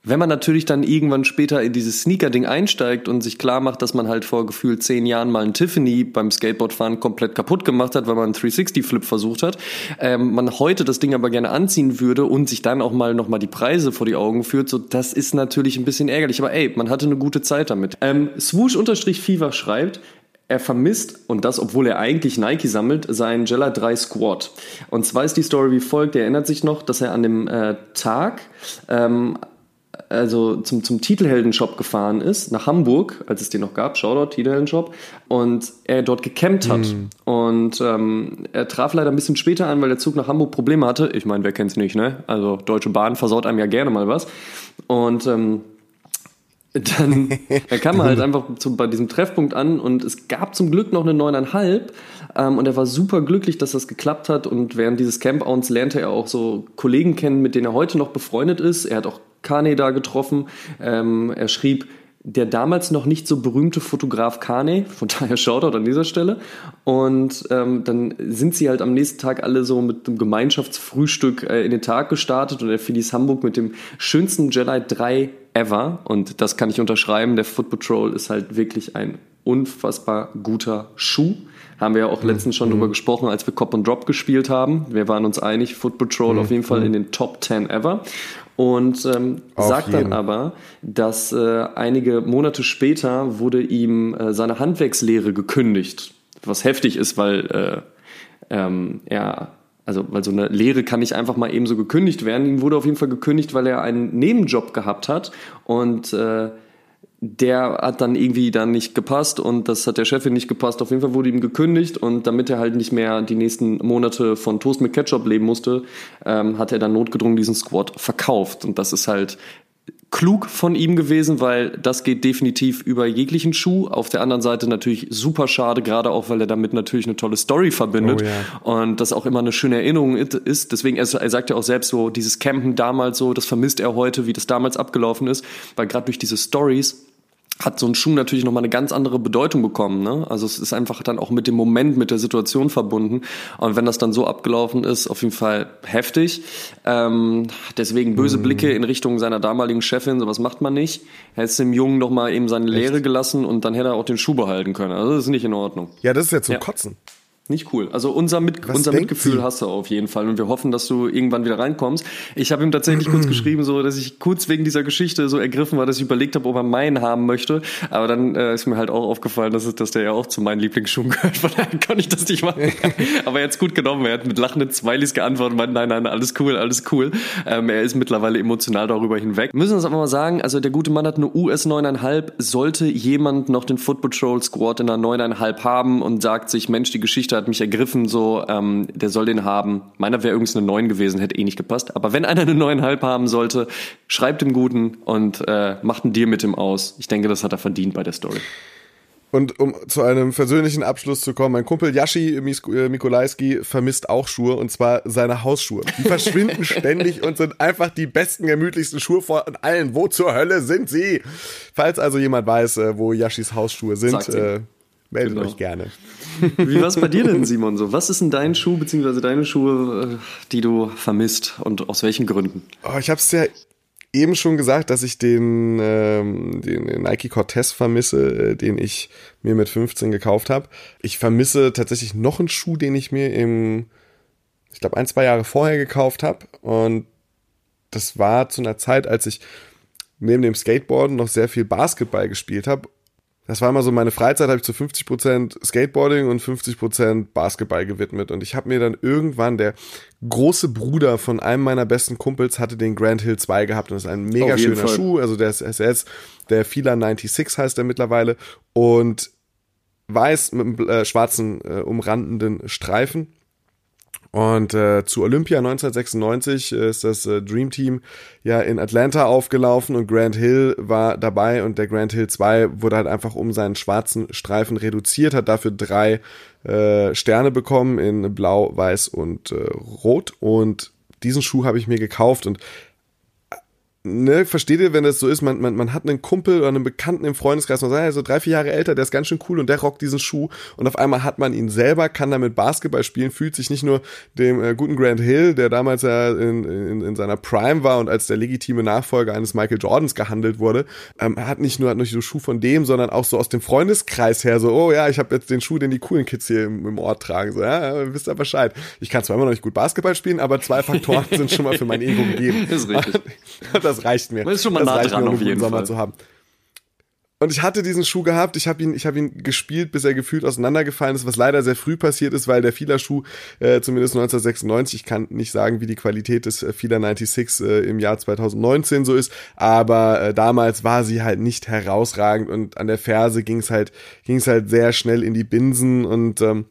Wenn man natürlich dann irgendwann später in dieses Sneaker-Ding einsteigt und sich klar macht, dass man halt vor gefühlt zehn Jahren mal einen Tiffany beim Skateboardfahren komplett kaputt gemacht hat, weil man einen 360-Flip versucht hat, ähm, man heute das Ding aber gerne anziehen würde und sich dann auch mal nochmal die Preise vor die Augen führt, so das ist natürlich ein bisschen ärgerlich. Aber ey, man hatte eine gute Zeit damit. Ähm, Swoosh-Fever schreibt, er vermisst, und das obwohl er eigentlich Nike sammelt, seinen Jella 3 Squad. Und zwar ist die Story wie folgt. Er erinnert sich noch, dass er an dem äh, Tag ähm, also zum, zum Titelhelden-Shop gefahren ist, nach Hamburg, als es den noch gab, Shoutout, Titelhelden-Shop, und er dort gecampt hat. Mhm. Und ähm, er traf leider ein bisschen später an, weil der Zug nach Hamburg Probleme hatte. Ich meine, wer kennt's nicht, ne? Also Deutsche Bahn versaut einem ja gerne mal was. Und ähm, dann er kam halt einfach zu, bei diesem Treffpunkt an und es gab zum Glück noch eine neuneinhalb ähm, und er war super glücklich, dass das geklappt hat und während dieses Camp-Outs lernte er auch so Kollegen kennen, mit denen er heute noch befreundet ist. Er hat auch Kane da getroffen. Ähm, er schrieb, der damals noch nicht so berühmte Fotograf Kane, von daher Shoutout an dieser Stelle. Und ähm, dann sind sie halt am nächsten Tag alle so mit einem Gemeinschaftsfrühstück äh, in den Tag gestartet und er verließ Hamburg mit dem schönsten Jedi 3 ever. Und das kann ich unterschreiben. Der Foot Patrol ist halt wirklich ein unfassbar guter Schuh. Haben wir ja auch mhm. letztens schon mhm. drüber gesprochen, als wir Cop and Drop gespielt haben. Wir waren uns einig, Foot Patrol mhm. auf jeden Fall mhm. in den Top 10 ever und ähm, sagt jeden. dann aber, dass äh, einige Monate später wurde ihm äh, seine Handwerkslehre gekündigt, was heftig ist, weil äh, ähm, er also weil so eine Lehre kann nicht einfach mal eben so gekündigt werden. Ihm wurde auf jeden Fall gekündigt, weil er einen Nebenjob gehabt hat und äh, der hat dann irgendwie dann nicht gepasst und das hat der Chefin nicht gepasst. Auf jeden Fall wurde ihm gekündigt und damit er halt nicht mehr die nächsten Monate von Toast mit Ketchup leben musste, ähm, hat er dann notgedrungen diesen Squad verkauft. Und das ist halt klug von ihm gewesen, weil das geht definitiv über jeglichen Schuh. Auf der anderen Seite natürlich super schade, gerade auch, weil er damit natürlich eine tolle Story verbindet oh, yeah. und das auch immer eine schöne Erinnerung ist. Deswegen, er, er sagt ja auch selbst so, dieses Campen damals so, das vermisst er heute, wie das damals abgelaufen ist, weil gerade durch diese Stories hat so ein Schuh natürlich nochmal eine ganz andere Bedeutung bekommen. Ne? Also es ist einfach dann auch mit dem Moment, mit der Situation verbunden. Und wenn das dann so abgelaufen ist, auf jeden Fall heftig. Ähm, deswegen böse mhm. Blicke in Richtung seiner damaligen Chefin, sowas macht man nicht. Er hätte dem Jungen nochmal eben seine Echt? Lehre gelassen und dann hätte er auch den Schuh behalten können. Also das ist nicht in Ordnung. Ja, das ist ja zum ja. Kotzen. Nicht cool. Also unser, Mit unser Mitgefühl sie? hast du auf jeden Fall und wir hoffen, dass du irgendwann wieder reinkommst. Ich habe ihm tatsächlich kurz geschrieben, so dass ich kurz wegen dieser Geschichte so ergriffen war, dass ich überlegt habe, ob er meinen haben möchte. Aber dann äh, ist mir halt auch aufgefallen, dass, es, dass der ja auch zu meinen Lieblingsschuhen gehört. Von daher kann ich das nicht machen. Aber er hat gut genommen. Er hat mit lachenden Smileys geantwortet und meinte, nein, nein, alles cool, alles cool. Ähm, er ist mittlerweile emotional darüber hinweg. Wir müssen uns aber mal sagen, also der gute Mann hat eine US 9,5. Sollte jemand noch den Foot Patrol Squad in einer 9,5 haben und sagt sich, Mensch, die Geschichte hat mich ergriffen, so, ähm, der soll den haben. Meiner wäre übrigens eine 9 gewesen, hätte eh nicht gepasst. Aber wenn einer eine 9,5 haben sollte, schreibt dem Guten und äh, macht einen Deal mit ihm aus. Ich denke, das hat er verdient bei der Story. Und um zu einem versöhnlichen Abschluss zu kommen, mein Kumpel Yashi äh, Mikolajski vermisst auch Schuhe und zwar seine Hausschuhe. Die verschwinden ständig und sind einfach die besten, gemütlichsten Schuhe von allen. Wo zur Hölle sind sie? Falls also jemand weiß, äh, wo Yashis Hausschuhe sind, äh, meldet genau. euch gerne. Wie war es bei dir denn, Simon? So, was ist denn dein Schuh bzw. deine Schuhe, äh, die du vermisst und aus welchen Gründen? Oh, ich habe es ja eben schon gesagt, dass ich den, ähm, den Nike Cortez vermisse, äh, den ich mir mit 15 gekauft habe. Ich vermisse tatsächlich noch einen Schuh, den ich mir im, ich glaube, ein, zwei Jahre vorher gekauft habe. Und das war zu einer Zeit, als ich neben dem Skateboarden noch sehr viel Basketball gespielt habe das war immer so meine Freizeit, habe ich zu 50% Skateboarding und 50% Basketball gewidmet. Und ich habe mir dann irgendwann, der große Bruder von einem meiner besten Kumpels hatte den Grand Hill 2 gehabt und das ist ein mega schöner Fall. Schuh. Also der ist, jetzt, der Fila 96 heißt er mittlerweile und weiß mit einem äh, schwarzen äh, umrandenden Streifen. Und äh, zu Olympia 1996 äh, ist das äh, Dream Team ja in Atlanta aufgelaufen und Grant Hill war dabei und der Grant Hill 2 wurde halt einfach um seinen schwarzen Streifen reduziert, hat dafür drei äh, Sterne bekommen in Blau, Weiß und äh, Rot. Und diesen Schuh habe ich mir gekauft und ne, versteht ihr, wenn das so ist, man, man, man hat einen Kumpel oder einen Bekannten im Freundeskreis, man sagt, ja, so drei, vier Jahre älter, der ist ganz schön cool und der rockt diesen Schuh und auf einmal hat man ihn selber, kann damit Basketball spielen, fühlt sich nicht nur dem äh, guten Grant Hill, der damals ja in, in, in seiner Prime war und als der legitime Nachfolger eines Michael Jordans gehandelt wurde, ähm, hat nicht nur, hat nicht nur Schuh von dem, sondern auch so aus dem Freundeskreis her so, oh ja, ich habe jetzt den Schuh, den die coolen Kids hier im, im Ort tragen, so, ja, wisst ihr Bescheid. Ich kann zwar immer noch nicht gut Basketball spielen, aber zwei Faktoren sind schon mal für mein Ego gegeben. Das ist richtig. das reicht mir. Das ist schon mal das nah dran, mir, um auf jeden Sommer Fall. zu haben. Und ich hatte diesen Schuh gehabt, ich habe ihn, ich habe ihn gespielt, bis er gefühlt auseinandergefallen ist, was leider sehr früh passiert ist, weil der Fila-Schuh, äh, zumindest 1996, ich kann nicht sagen, wie die Qualität des äh, Fila 96 äh, im Jahr 2019 so ist, aber äh, damals war sie halt nicht herausragend und an der Ferse ging es halt, ging es halt sehr schnell in die Binsen und ähm,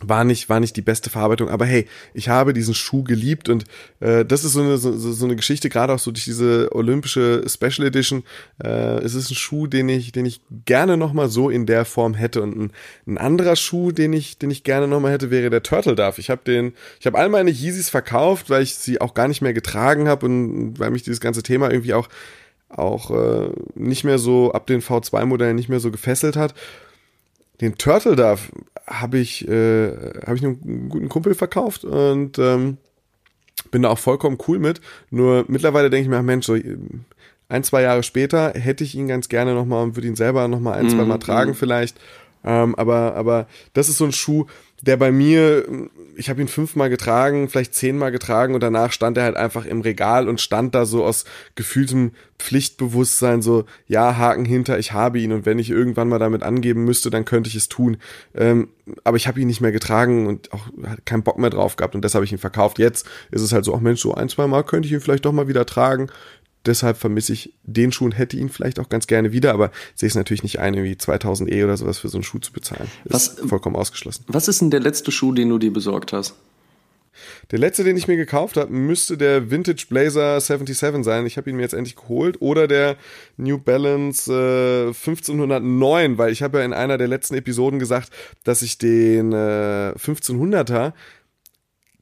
war nicht war nicht die beste Verarbeitung, aber hey, ich habe diesen Schuh geliebt und äh, das ist so eine so, so eine Geschichte gerade auch so durch diese olympische Special Edition. Äh, es ist ein Schuh, den ich den ich gerne noch mal so in der Form hätte und ein, ein anderer Schuh, den ich den ich gerne noch mal hätte, wäre der Turtle Dove. Ich habe den ich habe all meine Yeezys verkauft, weil ich sie auch gar nicht mehr getragen habe und weil mich dieses ganze Thema irgendwie auch auch äh, nicht mehr so ab den V2 Modellen nicht mehr so gefesselt hat den Turtle Dove habe ich, äh, hab ich einem guten Kumpel verkauft und ähm, bin da auch vollkommen cool mit. Nur mittlerweile denke ich mir, Mensch, so ein, zwei Jahre später hätte ich ihn ganz gerne nochmal und würde ihn selber nochmal ein, zwei Mal mhm. tragen mhm. vielleicht. Ähm, aber, aber das ist so ein Schuh, der bei mir, ich habe ihn fünfmal getragen, vielleicht zehnmal getragen und danach stand er halt einfach im Regal und stand da so aus gefühltem Pflichtbewusstsein so, ja, Haken hinter, ich habe ihn und wenn ich irgendwann mal damit angeben müsste, dann könnte ich es tun. Ähm, aber ich habe ihn nicht mehr getragen und auch keinen Bock mehr drauf gehabt und deshalb habe ich ihn verkauft. Jetzt ist es halt so, ach Mensch, so ein, zwei Mal könnte ich ihn vielleicht doch mal wieder tragen. Deshalb vermisse ich den Schuh und hätte ihn vielleicht auch ganz gerne wieder, aber sehe es natürlich nicht ein, irgendwie 2000 E oder sowas für so einen Schuh zu bezahlen. Was, ist vollkommen ausgeschlossen. Was ist denn der letzte Schuh, den du dir besorgt hast? Der letzte, den ich mir gekauft habe, müsste der Vintage Blazer 77 sein. Ich habe ihn mir jetzt endlich geholt. Oder der New Balance äh, 1509, weil ich habe ja in einer der letzten Episoden gesagt, dass ich den äh, 1500er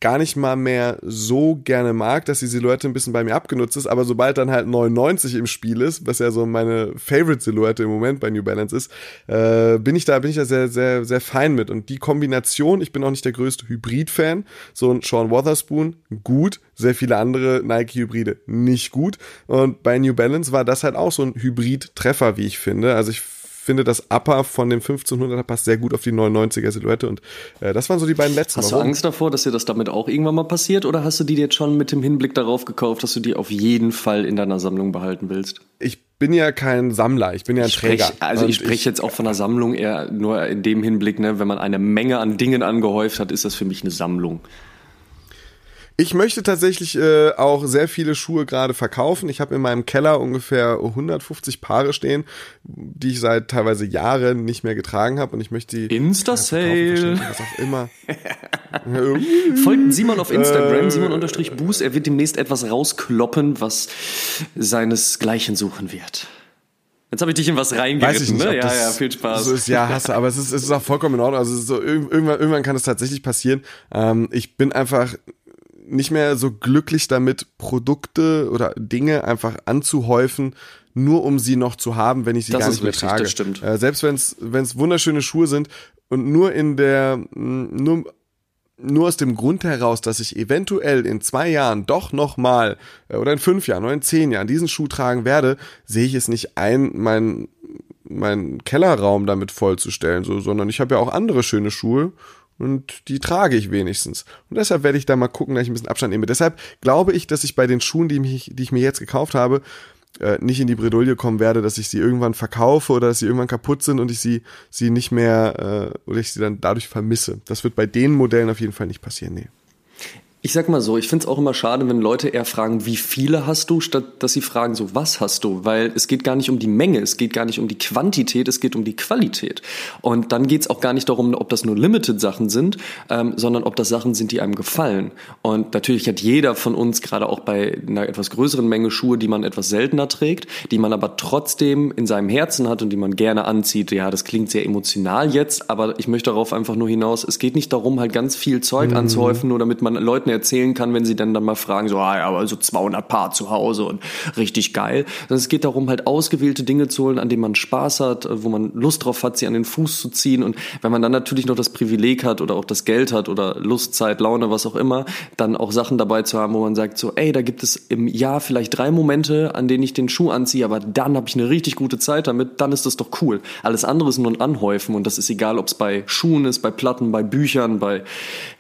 gar nicht mal mehr so gerne mag, dass die Silhouette ein bisschen bei mir abgenutzt ist, aber sobald dann halt 99 im Spiel ist, was ja so meine Favorite-Silhouette im Moment bei New Balance ist, äh, bin ich da, bin ich da sehr, sehr, sehr fein mit. Und die Kombination, ich bin auch nicht der größte Hybrid-Fan, so ein Sean Wotherspoon, gut, sehr viele andere Nike-Hybride nicht gut. Und bei New Balance war das halt auch so ein Hybrid-Treffer, wie ich finde. Also ich finde, das Upper von dem 1500er passt sehr gut auf die 99er Silhouette und äh, das waren so die beiden letzten. Hast du Angst davor, dass dir das damit auch irgendwann mal passiert oder hast du die jetzt schon mit dem Hinblick darauf gekauft, dass du die auf jeden Fall in deiner Sammlung behalten willst? Ich bin ja kein Sammler, ich bin ja ein Träger. Sprech, also ich spreche jetzt auch von einer Sammlung eher nur in dem Hinblick, ne, wenn man eine Menge an Dingen angehäuft hat, ist das für mich eine Sammlung. Ich möchte tatsächlich äh, auch sehr viele Schuhe gerade verkaufen. Ich habe in meinem Keller ungefähr 150 Paare stehen, die ich seit teilweise Jahren nicht mehr getragen habe und ich möchte die Insta-Sale, was auch immer. Folgt Simon auf Instagram, äh, Simon unterstrich Buß. Er wird demnächst etwas rauskloppen, was seinesgleichen suchen wird. Jetzt habe ich dich in was reingeritten, ne? Ja, ja, viel Spaß. So ist, ja, hasse, aber es ist, es ist auch vollkommen in Ordnung. Also so, irgendwann, irgendwann kann es tatsächlich passieren. Ähm, ich bin einfach nicht mehr so glücklich damit, Produkte oder Dinge einfach anzuhäufen, nur um sie noch zu haben, wenn ich sie das gar nicht mehr richtig, trage. Das stimmt. Äh, selbst wenn es wunderschöne Schuhe sind und nur in der nur nur aus dem Grund heraus, dass ich eventuell in zwei Jahren doch noch mal äh, oder in fünf Jahren oder in zehn Jahren diesen Schuh tragen werde, sehe ich es nicht ein, mein meinen Kellerraum damit vollzustellen, so, sondern ich habe ja auch andere schöne Schuhe und die trage ich wenigstens. Und deshalb werde ich da mal gucken, dass ich ein bisschen Abstand nehme. Deshalb glaube ich, dass ich bei den Schuhen, die, mich, die ich mir jetzt gekauft habe, äh, nicht in die Bredouille kommen werde, dass ich sie irgendwann verkaufe oder dass sie irgendwann kaputt sind und ich sie, sie nicht mehr äh, oder ich sie dann dadurch vermisse. Das wird bei den Modellen auf jeden Fall nicht passieren, nee. Ich sag mal so, ich finde es auch immer schade, wenn Leute eher fragen, wie viele hast du, statt dass sie fragen, so was hast du? Weil es geht gar nicht um die Menge, es geht gar nicht um die Quantität, es geht um die Qualität. Und dann geht es auch gar nicht darum, ob das nur Limited-Sachen sind, ähm, sondern ob das Sachen sind, die einem gefallen. Und natürlich hat jeder von uns, gerade auch bei einer etwas größeren Menge Schuhe, die man etwas seltener trägt, die man aber trotzdem in seinem Herzen hat und die man gerne anzieht. Ja, das klingt sehr emotional jetzt, aber ich möchte darauf einfach nur hinaus, es geht nicht darum, halt ganz viel Zeug mhm. anzuhäufen, nur damit man Leuten erzählen kann, wenn sie dann, dann mal fragen, so, ah, ja, aber so 200 Paar zu Hause und richtig geil. Sondern es geht darum, halt ausgewählte Dinge zu holen, an denen man Spaß hat, wo man Lust drauf hat, sie an den Fuß zu ziehen. Und wenn man dann natürlich noch das Privileg hat oder auch das Geld hat oder Lust, Zeit, Laune, was auch immer, dann auch Sachen dabei zu haben, wo man sagt, so, ey, da gibt es im Jahr vielleicht drei Momente, an denen ich den Schuh anziehe, aber dann habe ich eine richtig gute Zeit damit, dann ist das doch cool. Alles andere ist nur ein Anhäufen und das ist egal, ob es bei Schuhen ist, bei Platten, bei Büchern, bei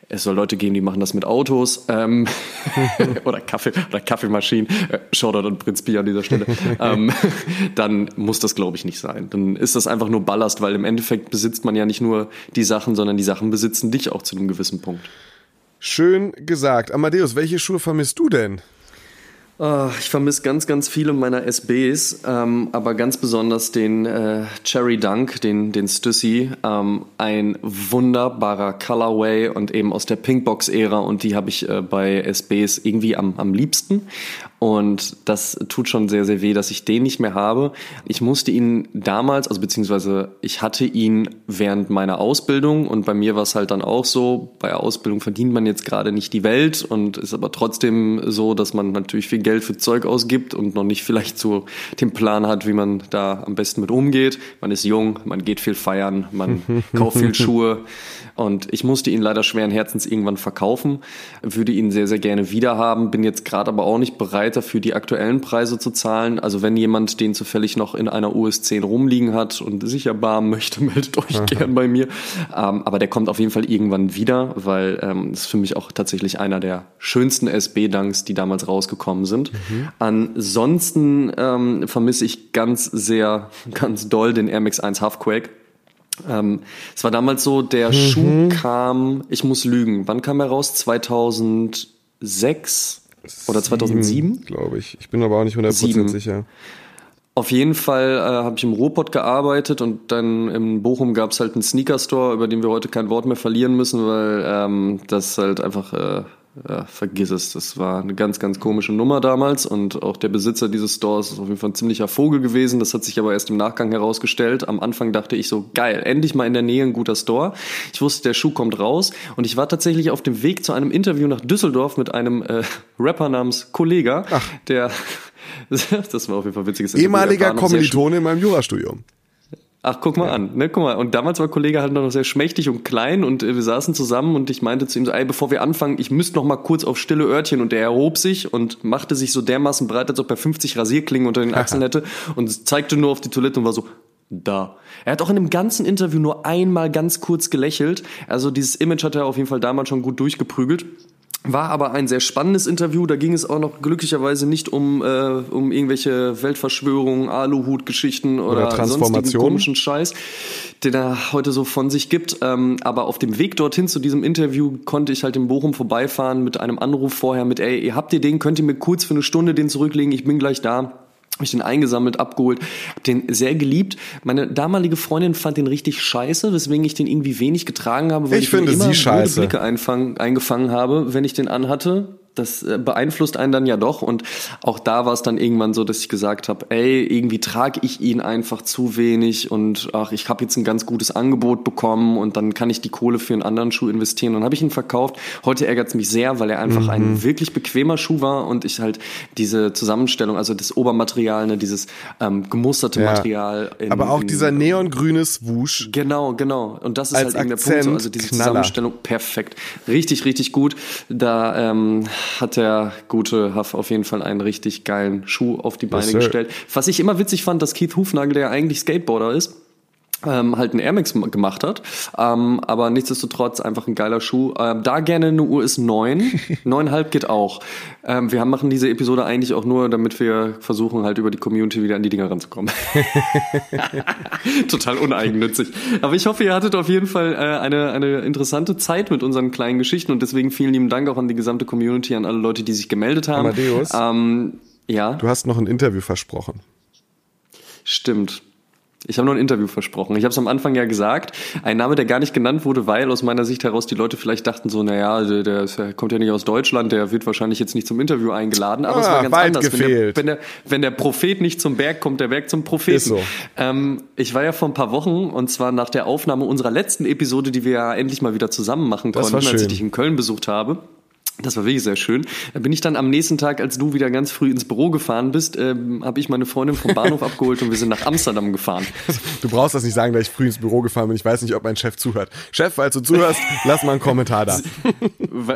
es soll Leute geben, die machen das mit Autos ähm, oder Kaffee oder Kaffeemaschinen. Äh, Shoutout an Prinz Pi an dieser Stelle. ähm, dann muss das, glaube ich, nicht sein. Dann ist das einfach nur Ballast, weil im Endeffekt besitzt man ja nicht nur die Sachen, sondern die Sachen besitzen dich auch zu einem gewissen Punkt. Schön gesagt. Amadeus, welche Schuhe vermisst du denn? Oh, ich vermisse ganz, ganz viele meiner SBs, ähm, aber ganz besonders den äh, Cherry Dunk, den, den Stussy. Ähm, ein wunderbarer Colorway und eben aus der Pinkbox-Ära und die habe ich äh, bei SBs irgendwie am, am liebsten. Und das tut schon sehr, sehr weh, dass ich den nicht mehr habe. Ich musste ihn damals, also beziehungsweise ich hatte ihn während meiner Ausbildung und bei mir war es halt dann auch so, bei Ausbildung verdient man jetzt gerade nicht die Welt und ist aber trotzdem so, dass man natürlich viel Geld für Zeug ausgibt und noch nicht vielleicht so den Plan hat, wie man da am besten mit umgeht. Man ist jung, man geht viel feiern, man kauft viel Schuhe und ich musste ihn leider schweren Herzens irgendwann verkaufen, würde ihn sehr, sehr gerne wiederhaben, bin jetzt gerade aber auch nicht bereit dafür, die aktuellen Preise zu zahlen. Also wenn jemand den zufällig noch in einer US 10 rumliegen hat und sich erbarmen möchte, meldet euch Aha. gern bei mir. Ähm, aber der kommt auf jeden Fall irgendwann wieder, weil ähm, ist für mich auch tatsächlich einer der schönsten SB-Dunks, die damals rausgekommen sind. Mhm. Ansonsten ähm, vermisse ich ganz sehr, ganz doll den Air Max 1 Halfquake. Ähm, es war damals so, der mhm. Schuh kam, ich muss lügen, wann kam er raus? 2006 oder 2007? Glaube ich. Ich bin aber auch nicht 100% Sieben. sicher. Auf jeden Fall äh, habe ich im Ruhrpott gearbeitet und dann in Bochum gab es halt einen Sneaker-Store, über den wir heute kein Wort mehr verlieren müssen, weil ähm, das halt einfach äh, ja, vergiss es. Das war eine ganz, ganz komische Nummer damals und auch der Besitzer dieses Stores ist auf jeden Fall ein ziemlicher Vogel gewesen. Das hat sich aber erst im Nachgang herausgestellt. Am Anfang dachte ich so, geil, endlich mal in der Nähe ein guter Store. Ich wusste, der Schuh kommt raus und ich war tatsächlich auf dem Weg zu einem Interview nach Düsseldorf mit einem äh, Rapper namens Kollega, Ach. der das war auf jeden Fall witziges Ehemaliger Kommilitone in meinem Jurastudium. Ach, guck mal ja. an, ne, guck mal. Und damals war Kollege halt noch sehr schmächtig und klein und äh, wir saßen zusammen und ich meinte zu ihm so, ey, bevor wir anfangen, ich müsste noch mal kurz auf stille Örtchen und er erhob sich und machte sich so dermaßen breit, als ob er 50 Rasierklingen unter den Achseln hätte und zeigte nur auf die Toilette und war so, da. Er hat auch in dem ganzen Interview nur einmal ganz kurz gelächelt. Also dieses Image hat er auf jeden Fall damals schon gut durchgeprügelt. War aber ein sehr spannendes Interview. Da ging es auch noch glücklicherweise nicht um, äh, um irgendwelche Weltverschwörungen, Aluhut-Geschichten oder, oder sonstigen komischen Scheiß, den er heute so von sich gibt. Ähm, aber auf dem Weg dorthin zu diesem Interview konnte ich halt in Bochum vorbeifahren mit einem Anruf vorher mit, ey, ihr habt ihr den, könnt ihr mir kurz für eine Stunde den zurücklegen, ich bin gleich da habe ich den eingesammelt, abgeholt, hab den sehr geliebt. Meine damalige Freundin fand den richtig scheiße, weswegen ich den irgendwie wenig getragen habe, weil ich, ich finde immer sie scheiße. Blicke eingefangen habe, wenn ich den anhatte das äh, beeinflusst einen dann ja doch. Und auch da war es dann irgendwann so, dass ich gesagt habe, ey, irgendwie trage ich ihn einfach zu wenig und ach, ich habe jetzt ein ganz gutes Angebot bekommen und dann kann ich die Kohle für einen anderen Schuh investieren. Und dann habe ich ihn verkauft. Heute ärgert es mich sehr, weil er einfach mhm. ein wirklich bequemer Schuh war und ich halt diese Zusammenstellung, also das Obermaterial, ne, dieses ähm, gemusterte ja. Material. In, Aber auch in, dieser neongrüne Swoosh. Genau, genau. Und das ist halt eben der Punkt. So, also diese Knaller. Zusammenstellung perfekt. Richtig, richtig gut. Da ähm, hat der gute Huff auf jeden Fall einen richtig geilen Schuh auf die Beine yes, gestellt. Was ich immer witzig fand, dass Keith Hufnagel, der eigentlich Skateboarder ist, ähm, halt einen Air Max gemacht hat. Ähm, aber nichtsdestotrotz einfach ein geiler Schuh. Ähm, da gerne eine US 9. 9,5 geht auch. Ähm, wir haben, machen diese Episode eigentlich auch nur, damit wir versuchen, halt über die Community wieder an die Dinger ranzukommen. Total uneigennützig. Aber ich hoffe, ihr hattet auf jeden Fall äh, eine, eine interessante Zeit mit unseren kleinen Geschichten und deswegen vielen lieben Dank auch an die gesamte Community, an alle Leute, die sich gemeldet haben. Amadeus, ähm, ja. du hast noch ein Interview versprochen. Stimmt. Ich habe noch ein Interview versprochen. Ich habe es am Anfang ja gesagt. Ein Name, der gar nicht genannt wurde, weil aus meiner Sicht heraus die Leute vielleicht dachten so, naja, der, der kommt ja nicht aus Deutschland, der wird wahrscheinlich jetzt nicht zum Interview eingeladen. Aber ah, es war ah, ganz anders. Gefehlt. Wenn der, wenn, der, wenn der Prophet nicht zum Berg kommt, der Berg zum Propheten. Ist so. Ähm, ich war ja vor ein paar Wochen und zwar nach der Aufnahme unserer letzten Episode, die wir ja endlich mal wieder zusammen machen das konnten, als ich dich in Köln besucht habe. Das war wirklich sehr schön. Da bin ich dann am nächsten Tag, als du wieder ganz früh ins Büro gefahren bist, ähm, habe ich meine Freundin vom Bahnhof abgeholt und wir sind nach Amsterdam gefahren. Du brauchst das nicht sagen, dass ich früh ins Büro gefahren bin. Ich weiß nicht, ob mein Chef zuhört. Chef, falls du zuhörst, lass mal einen Kommentar da.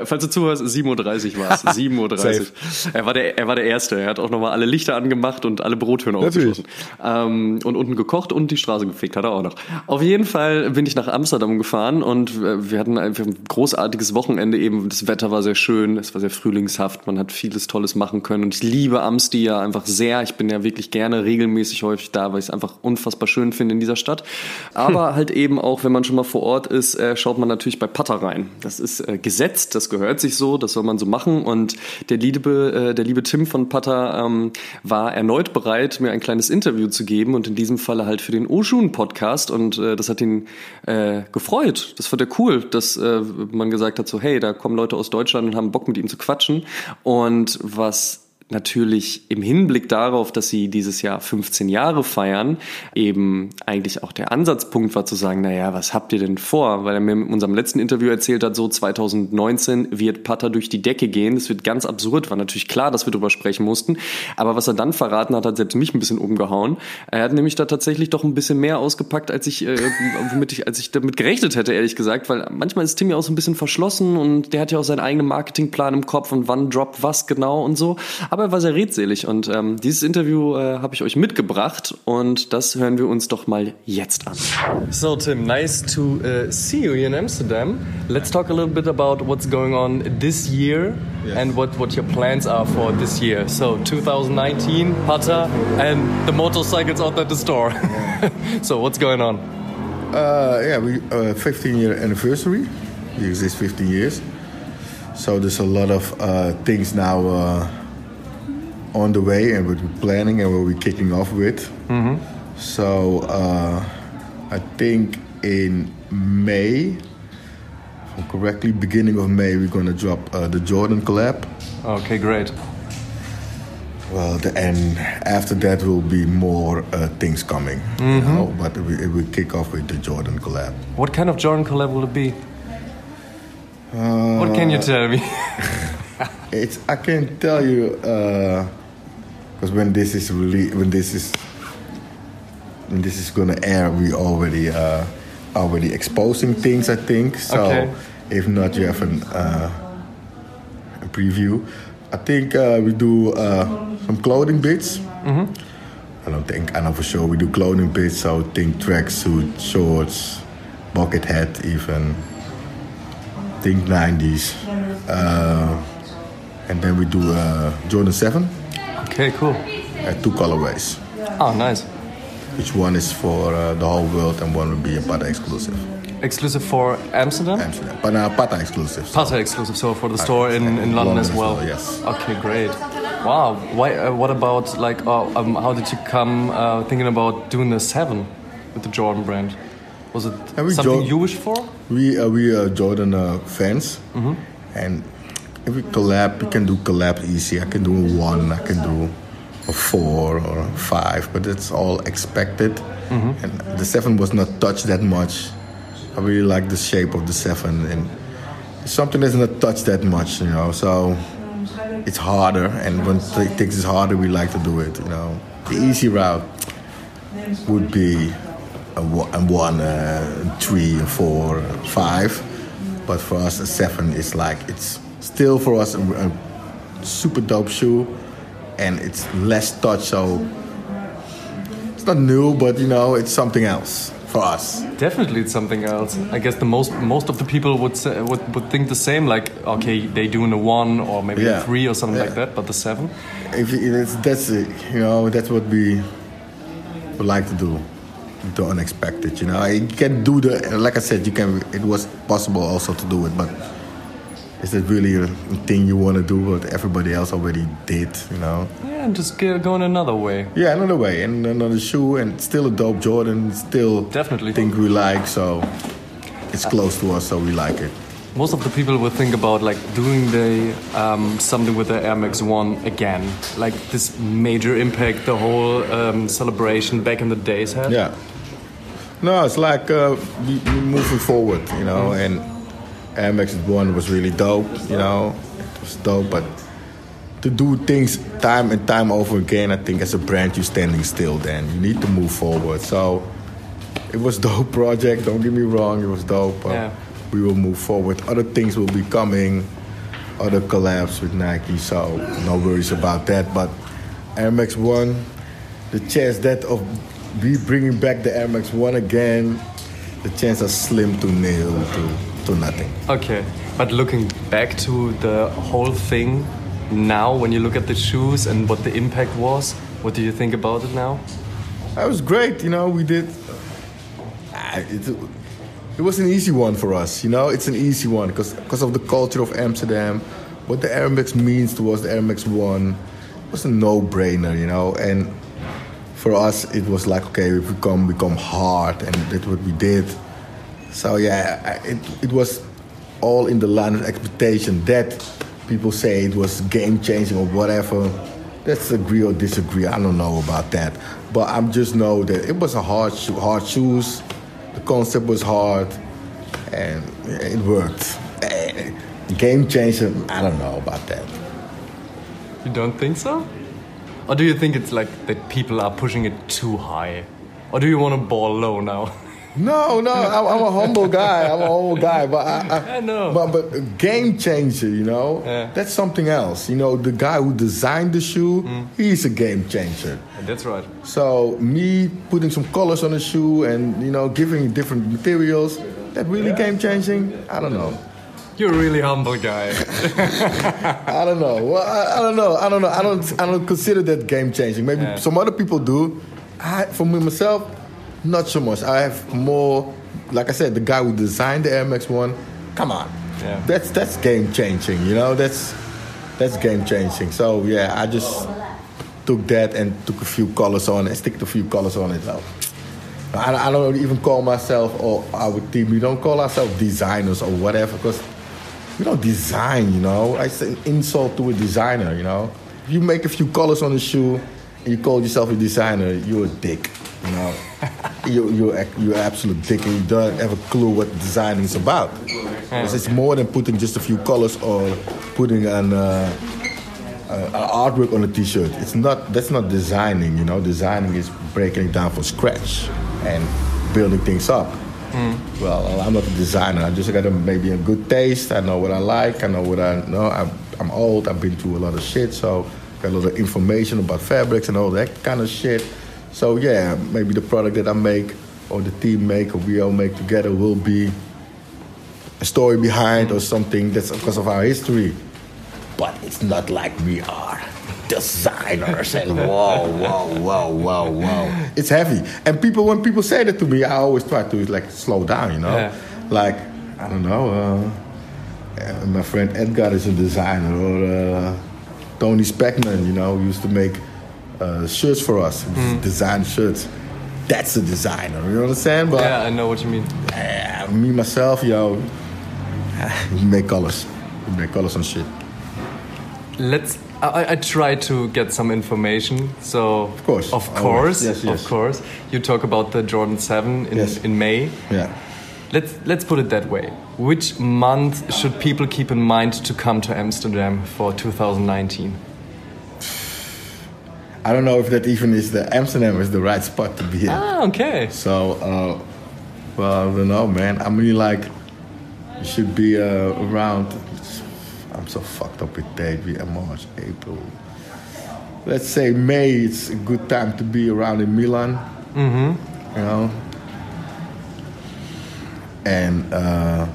Falls du zuhörst, 7.30 Uhr war es. 7.30 Uhr. Er war, der, er war der Erste. Er hat auch nochmal alle Lichter angemacht und alle Brottüren aufgeschlossen. Ähm, und unten gekocht und die Straße gefegt hat er auch noch. Auf jeden Fall bin ich nach Amsterdam gefahren und äh, wir hatten ein großartiges Wochenende eben. Das Wetter war sehr schön schön, es war sehr frühlingshaft, man hat vieles Tolles machen können und ich liebe Amsti ja einfach sehr. Ich bin ja wirklich gerne regelmäßig häufig da, weil ich es einfach unfassbar schön finde in dieser Stadt. Aber halt eben auch, wenn man schon mal vor Ort ist, äh, schaut man natürlich bei Patter rein. Das ist äh, gesetzt, das gehört sich so, das soll man so machen und der liebe, äh, der liebe Tim von Patter ähm, war erneut bereit, mir ein kleines Interview zu geben und in diesem Falle halt für den Oshun Podcast und äh, das hat ihn äh, gefreut. Das fand er cool, dass äh, man gesagt hat so, hey, da kommen Leute aus Deutschland und haben Bock mit ihm zu quatschen. Und was natürlich im Hinblick darauf, dass sie dieses Jahr 15 Jahre feiern, eben eigentlich auch der Ansatzpunkt war zu sagen, naja, was habt ihr denn vor? Weil er mir in unserem letzten Interview erzählt hat, so 2019 wird Pata durch die Decke gehen. Das wird ganz absurd. War natürlich klar, dass wir darüber sprechen mussten. Aber was er dann verraten hat, hat selbst mich ein bisschen umgehauen. Er hat nämlich da tatsächlich doch ein bisschen mehr ausgepackt, als ich, äh, womit ich, als ich damit gerechnet hätte, ehrlich gesagt. Weil manchmal ist Tim ja auch so ein bisschen verschlossen und der hat ja auch seinen eigenen Marketingplan im Kopf und wann droppt was genau und so. Aber aber er war sehr redselig und ähm, dieses Interview äh, habe ich euch mitgebracht und das hören wir uns doch mal jetzt an. So Tim, nice to uh, see you here in Amsterdam. Let's talk a little bit about what's going on this year yes. and what, what your plans are for this year. So 2019, Pata and the motorcycles out at the store. so what's going on? Uh, yeah, we uh, 15 year anniversary. We exist 15 years. So there's a lot of uh, things now uh, on the way and what we're planning and what we're kicking off with. Mm-hmm. So uh, I think in May, if I'm correctly, beginning of May, we're gonna drop uh, the Jordan collab. Okay, great. Well, the, and after that will be more uh, things coming. Mm-hmm. You know? But we, it will kick off with the Jordan collab. What kind of Jordan collab will it be? what can you tell me? it's I can't tell you because uh, when this is really when this is when this is gonna air, we already uh, already exposing things. I think so. Okay. If not, you have an, uh, a preview. I think uh, we do uh, some clothing bits. Mm-hmm. I don't think I know for sure we do clothing bits. So think tracksuit, shorts, bucket hat, even think 90s. Uh, and then we do uh, Jordan 7. Okay, cool. Uh, two colorways. Oh, nice. Which one is for uh, the whole world, and one will be a Pata exclusive. Exclusive for Amsterdam? Amsterdam. But uh, Pata exclusive. So. Pata exclusive, so for the store in, in London, London as well. well. Yes. Okay, great. Wow. Why? Uh, what about like? Uh, um, how did you come uh, thinking about doing the seven with the Jordan brand? Was it something you wished for? We uh, we are Jordan fans, mm -hmm. and if we collab, you can do collab easy. I can do a one, I can do a four or a five, but it's all expected. Mm-hmm. And the seven was not touched that much. I really like the shape of the seven, and something that's not touched that much, you know. So it's harder, and when things is harder, we like to do it, you know. The easy route would be a one, a three, a four, a five, but for us, a seven is like it's still for us a, a super dope shoe, and it's less touch, so it's not new, but you know, it's something else for us. Definitely, it's something else. I guess the most most of the people would say, would, would think the same. Like, okay, they do in a one or maybe yeah. a three or something yeah. like that, but the seven. If it's, that's it, you know, that's what we would like to do. The unexpected, you know. You can do the, like I said, you can. It was possible also to do it, but is it really a thing you want to do what everybody else already did you know yeah and just going another way yeah another way and another shoe and still a dope jordan still definitely think we like so it's close to us so we like it most of the people will think about like doing the um, something with the Air Max One again, like this major impact the whole um, celebration back in the days had. Yeah. No, it's like uh, moving forward, you know, mm. and Air Max One was really dope, you know, it was dope, but to do things time and time over again, I think as a brand you're standing still then. You need to move forward. So it was dope project, don't get me wrong, it was dope. But yeah. we will move forward. Other things will be coming, other collabs with Nike, so no worries about that. But Air Max One, the chance that of we bringing back the Air Max One again, the chance are slim to nil to to nothing. Okay, but looking back to the whole thing now, when you look at the shoes and what the impact was, what do you think about it now? That was great. You know, we did. It, it was an easy one for us. You know, it's an easy one because because of the culture of Amsterdam, what the Air Max means towards the Air Max One was a no-brainer. You know, and for us it was like okay, if we come, we come hard, and that's what we did. So yeah, it it was all in the line of expectation that people say it was game changing or whatever. Let's agree or disagree. I don't know about that, but I just know that it was a hard sho- hard shoes. The concept was hard, and it worked. Eh, Game changer. I don't know about that. You don't think so? Or do you think it's like that people are pushing it too high? Or do you want to ball low now? No, no, I'm, I'm a humble guy. I'm a humble guy, but I, I, I know. But but a game changer, you know, Yeah. that's something else. You know, the guy who designed the shoe, Mm. he's a game changer. That's right. So me putting some colors on the shoe and you know giving different materials, that really game changing. I don't know. You're a really humble guy. I don't know. Well, I, I don't know. I don't know. I don't. I don't consider that game changing. Maybe Yeah. some other people do. I, for me myself, not so much. I have more. Like I said, the guy who designed the Air Max One. Come on. Yeah. That's that's game changing. You know. That's that's game changing. So yeah, I just took that and took a few colors on it, stick a few colors on it. So. I, I don't even call myself or our team. We don't call ourselves designers or whatever because we don't design, you know. It's an insult to a designer, you know. If you make a few colors on a shoe and you call yourself a designer, you're a dick, you know. you, you're, you're absolute dick and you don't have a clue what designing is about. Because it's more than putting just a few colors or putting an, uh, uh, an artwork on a t-shirt. It's not, that's not designing, you know. Designing is breaking it down from scratch and building things up. Well, I'm not a designer. I just got a, maybe a good taste. I know what I like. I know what I know. I'm, I'm old. I've been through a lot of shit, so got a lot of information about fabrics and all that kind of shit. So yeah, maybe the product that I make or the team make or we all make together will be a story behind or something that's because of our history. But it's not like we are designers and whoa, whoa, whoa, whoa, whoa. It's heavy. And people, when people say that to me, I always try to like slow down, you know? Yeah. Like, I don't know, uh, my friend Edgar is a designer or uh, Tony Speckman, you know, used to make uh, shirts for us, design shirts. That's a designer, you understand? But yeah, I know what you mean. uh, me myself, yo, we make colors. We make colors on shit. Let's. I, I try to get some information. So of course, of course, Yes, yes. of course. You talk about the Jordan Seven in, Yes. in May. Yeah. Let's let's put it that way. Which month should people keep in mind to come to Amsterdam for 2019? I don't know if that even is the Amsterdam is the right spot to be in. Ah, okay. So, uh, well, I don't know, man. I mean, like, you should be uh, around. I'm so fucked up with date. We are March, April. Let's say May. It's a good time to be around in Milan. Mm-hmm. You know. And uh,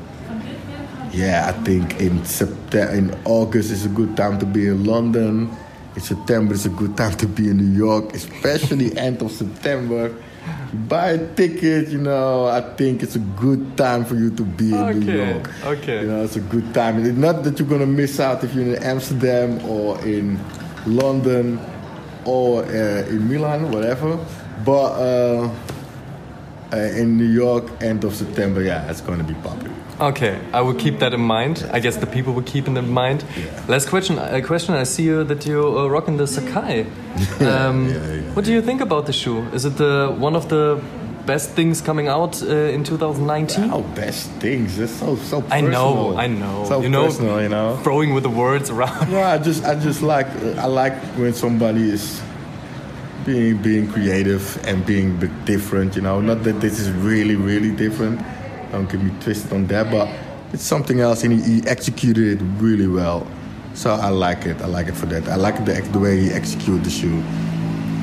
yeah, I think in September, in August is a good time to be in London. In September is a good time to be in New York, especially end of September. Buy a ticket, you know. I think it's a good time for you to be in New York. okay. You know, it's a good time. It's not that you're gonna miss out if you're in Amsterdam or in London or uh, in Milan, whatever. But uh, uh, in New York, end of September, yeah, it's gonna be popular. Okay, I will keep that in mind. I guess the people will keep it in mind. Last question. A question. I see you that you're uh, rocking the Sakai. Um, yeah, yeah, what do you think about the shoe? Is it the one of the best things coming out uh, in 2019? Oh, best things. It's so so I know, I know. So you know, personal, you know. throwing with the words around. No, I just I just like I like when somebody is being being creative and being different. You know, not that this is really really different. Don't get me twisted on that, but it's something else, and he, he executed it really well. So I like it. I like it for that. I like the the way he executed the shoe.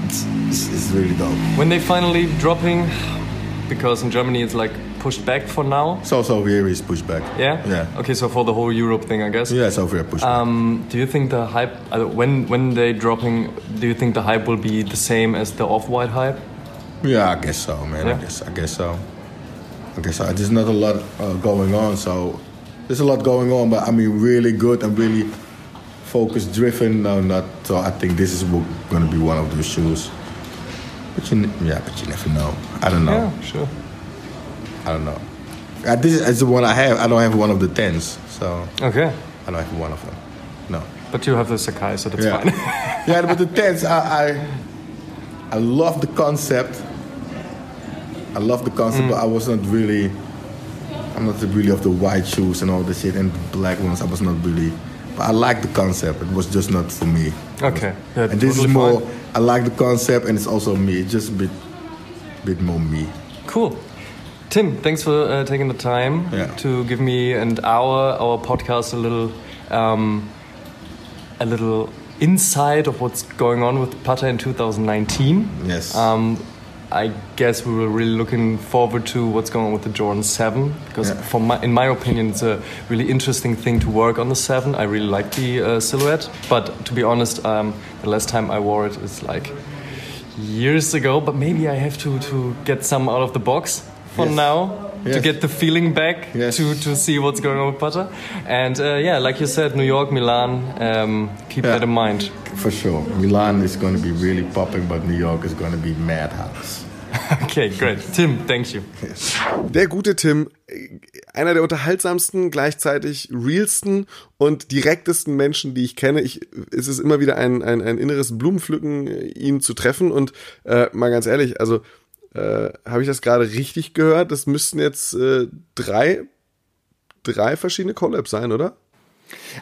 It's, it's, it's really dope. When they finally dropping, because in Germany it's like pushed back for now. So so here is pushed back. Yeah. Yeah. Okay, so for the whole Europe thing, I guess. Yeah, so here pushed back. Um, do you think the hype uh, when when they dropping? Do you think the hype will be the same as the off-white hype? Yeah, I guess so, man. Yeah. I guess I guess so. I guess so. There's not a lot uh, going on, so there's a lot going on, but I mean, really good and really focus driven. No, not. So I think this is going to be one of those shoes. But you, yeah, but you never know. I don't know. Yeah, sure. I don't know. Uh, this is the one I have. I don't have one of the tens, so Okay, I don't have one of them. No. but you have the Sakai, so that's Yeah. fine. yeah, but the tents, I, I, I love the concept. I love the concept, but I was not really. I'm not really of the white shoes and all the shit, and the black ones. I was not really. But I like the concept. It was just not for me. okay. Yeah, and this totally is more. fine. I like the concept, and it's also me. It's just a bit, bit more me. Cool. Tim, thanks for uh, taking the time Yeah. to give me and our our podcast a little um, a little insight of what's going on with Pata in 2019. Yes. Um, I guess we were really looking forward to what's going on with the Jordan 7 because, Yeah. my, in my opinion, it's a really interesting thing to work on the 7. I really like the uh, silhouette, but to be honest, um, the last time I wore it is like years ago. But maybe I have to to get some out of the box for Yes. now. To Yes. get the feeling back Yes. to, to see what's going on with Putter. And uh, yeah, like you said, New York, Milan, um, keep Yeah. that in mind. For sure. Milan is going to be really popping, but New York is going to be madhouse. Okay, great. Tim, thank you. Der gute Tim, einer der unterhaltsamsten, gleichzeitig realsten und direktesten Menschen, die ich kenne. Ich, es ist immer wieder ein, ein, ein inneres Blumenpflücken, ihn zu treffen. Und äh, mal ganz ehrlich, also äh, habe ich das gerade richtig gehört? Das müssten jetzt äh, drei, drei verschiedene Collabs sein, oder?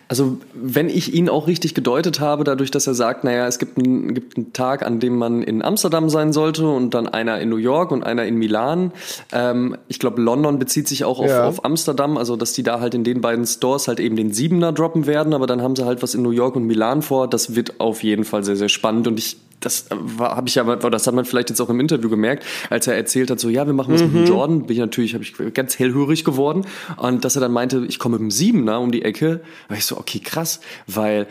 Also, wenn ich ihn auch richtig gedeutet habe, dadurch, dass er sagt, naja, es gibt einen, gibt einen Tag, an dem man in Amsterdam sein sollte und dann einer in New York und einer in Milan. Ähm, ich glaube, London bezieht sich auch auf, Ja. auf Amsterdam, also dass die da halt in den beiden Stores halt eben den Siebener droppen werden, aber dann haben sie halt was in New York und Milan vor. Das wird auf jeden Fall sehr, sehr spannend und ich das habe ich aber, das hat man vielleicht jetzt auch im Interview gemerkt, als er erzählt hat, so ja, wir machen was mit dem Jordan, bin ich natürlich, habe ich ganz hellhörig geworden. Und dass er dann meinte, ich komme mit dem Siebener um die Ecke, war ich so, okay, krass, weil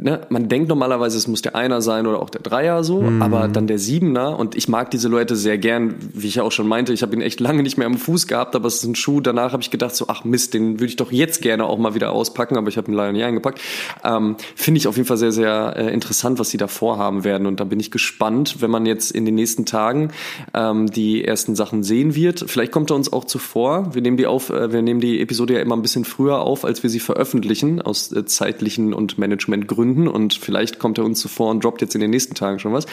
Ne, man denkt normalerweise, es muss der Einer sein oder auch der Dreier so, aber dann der Siebener und ich mag die Silhouette sehr gern, wie ich ja auch schon meinte, ich habe ihn echt lange nicht mehr am Fuß gehabt, aber es ist ein Schuh, danach habe ich gedacht so, ach Mist, den würde ich doch jetzt gerne auch mal wieder auspacken, aber ich habe ihn leider nie eingepackt. Ähm, Finde ich auf jeden Fall sehr, sehr äh, interessant, was sie da vorhaben werden und da bin ich gespannt, wenn man jetzt in den nächsten Tagen ähm, die ersten Sachen sehen wird. Vielleicht kommt er uns auch zuvor. Wir nehmen die auf, äh, wir nehmen die Episode ja immer ein bisschen früher auf, als wir sie veröffentlichen, aus äh, zeitlichen und Managementgründen und vielleicht kommt er uns zuvor und droppt jetzt in den nächsten Tagen schon was.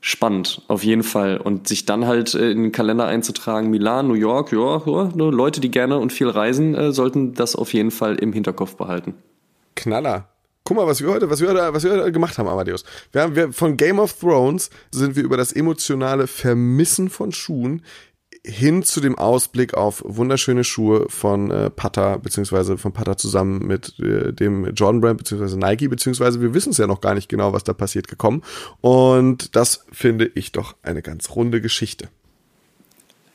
Spannend, auf jeden Fall. Und sich dann halt äh, in den Kalender einzutragen, Milan, New York, ja, ja nur Leute, die gerne und viel reisen, äh, sollten das auf jeden Fall im Hinterkopf behalten. Knaller. Guck mal, was wir heute, was wir heute, was wir heute gemacht haben, Amadeus. Wir haben, wir, von Game of Thrones sind wir über das emotionale Vermissen von Schuhen hin zu dem Ausblick auf wunderschöne Schuhe von äh, Pata, beziehungsweise von Pata zusammen mit äh, dem Jordan Brand, beziehungsweise Nike, beziehungsweise wir wissen es ja noch gar nicht genau, was da passiert gekommen. Und das finde ich doch eine ganz runde Geschichte.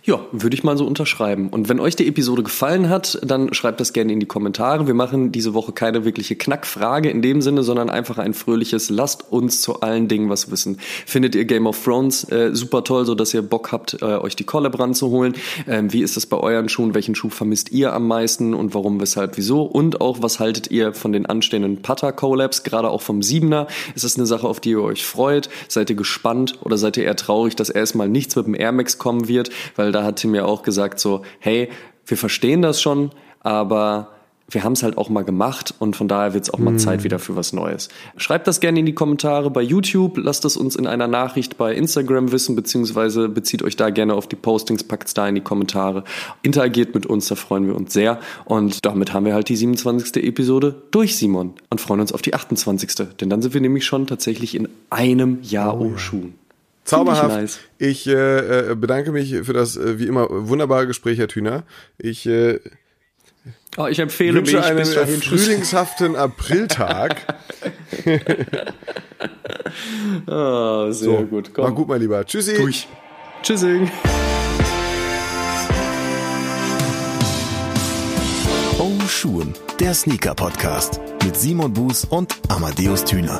Ja, würde ich mal so unterschreiben. Und wenn euch die Episode gefallen hat, dann schreibt das gerne in die Kommentare. Wir machen diese Woche keine wirkliche Knackfrage in dem Sinne, sondern einfach ein fröhliches Lasst uns zu allen Dingen was wissen. Findet ihr Game of Thrones äh, super toll, so dass ihr Bock habt, äh, euch die Collab ranzuholen? Ähm, wie ist es bei euren Schuhen? Welchen Schuh vermisst ihr am meisten und warum, weshalb, wieso? Und auch, was haltet ihr von den anstehenden Putter Collabs, gerade auch vom Siebener? Ist es eine Sache, auf die ihr euch freut? Seid ihr gespannt oder seid ihr eher traurig, dass erstmal nichts mit dem Air Max kommen wird? Weil da hat Tim ja auch gesagt so, hey, wir verstehen das schon, aber wir haben es halt auch mal gemacht und von daher wird es auch mal Zeit wieder für was Neues. Schreibt das gerne in die Kommentare bei YouTube, lasst es uns in einer Nachricht bei Instagram wissen, beziehungsweise bezieht euch da gerne auf die Postings, packt es da in die Kommentare, interagiert mit uns, da freuen wir uns sehr. Und damit haben wir halt die 27. Episode durch, Simon, und freuen uns auf die 28. Denn dann sind wir nämlich schon tatsächlich in einem Jahr um Schuhen. Zauberhaft. nice. Ich äh, äh, bedanke mich für das äh, wie immer wunderbare Gespräch, Herr Thüner. Ich äh, Oh, ich empfehle mich. wünsche einen bis dahin. Tschüss. frühlingshaften Apriltag. Ah, sehr gut. Komm. War gut, mein Lieber. Tschüssi. Durch. Tschüssing. Oh Schuhen, der Sneaker-Podcast mit Simon Buß und Amadeus Thüner.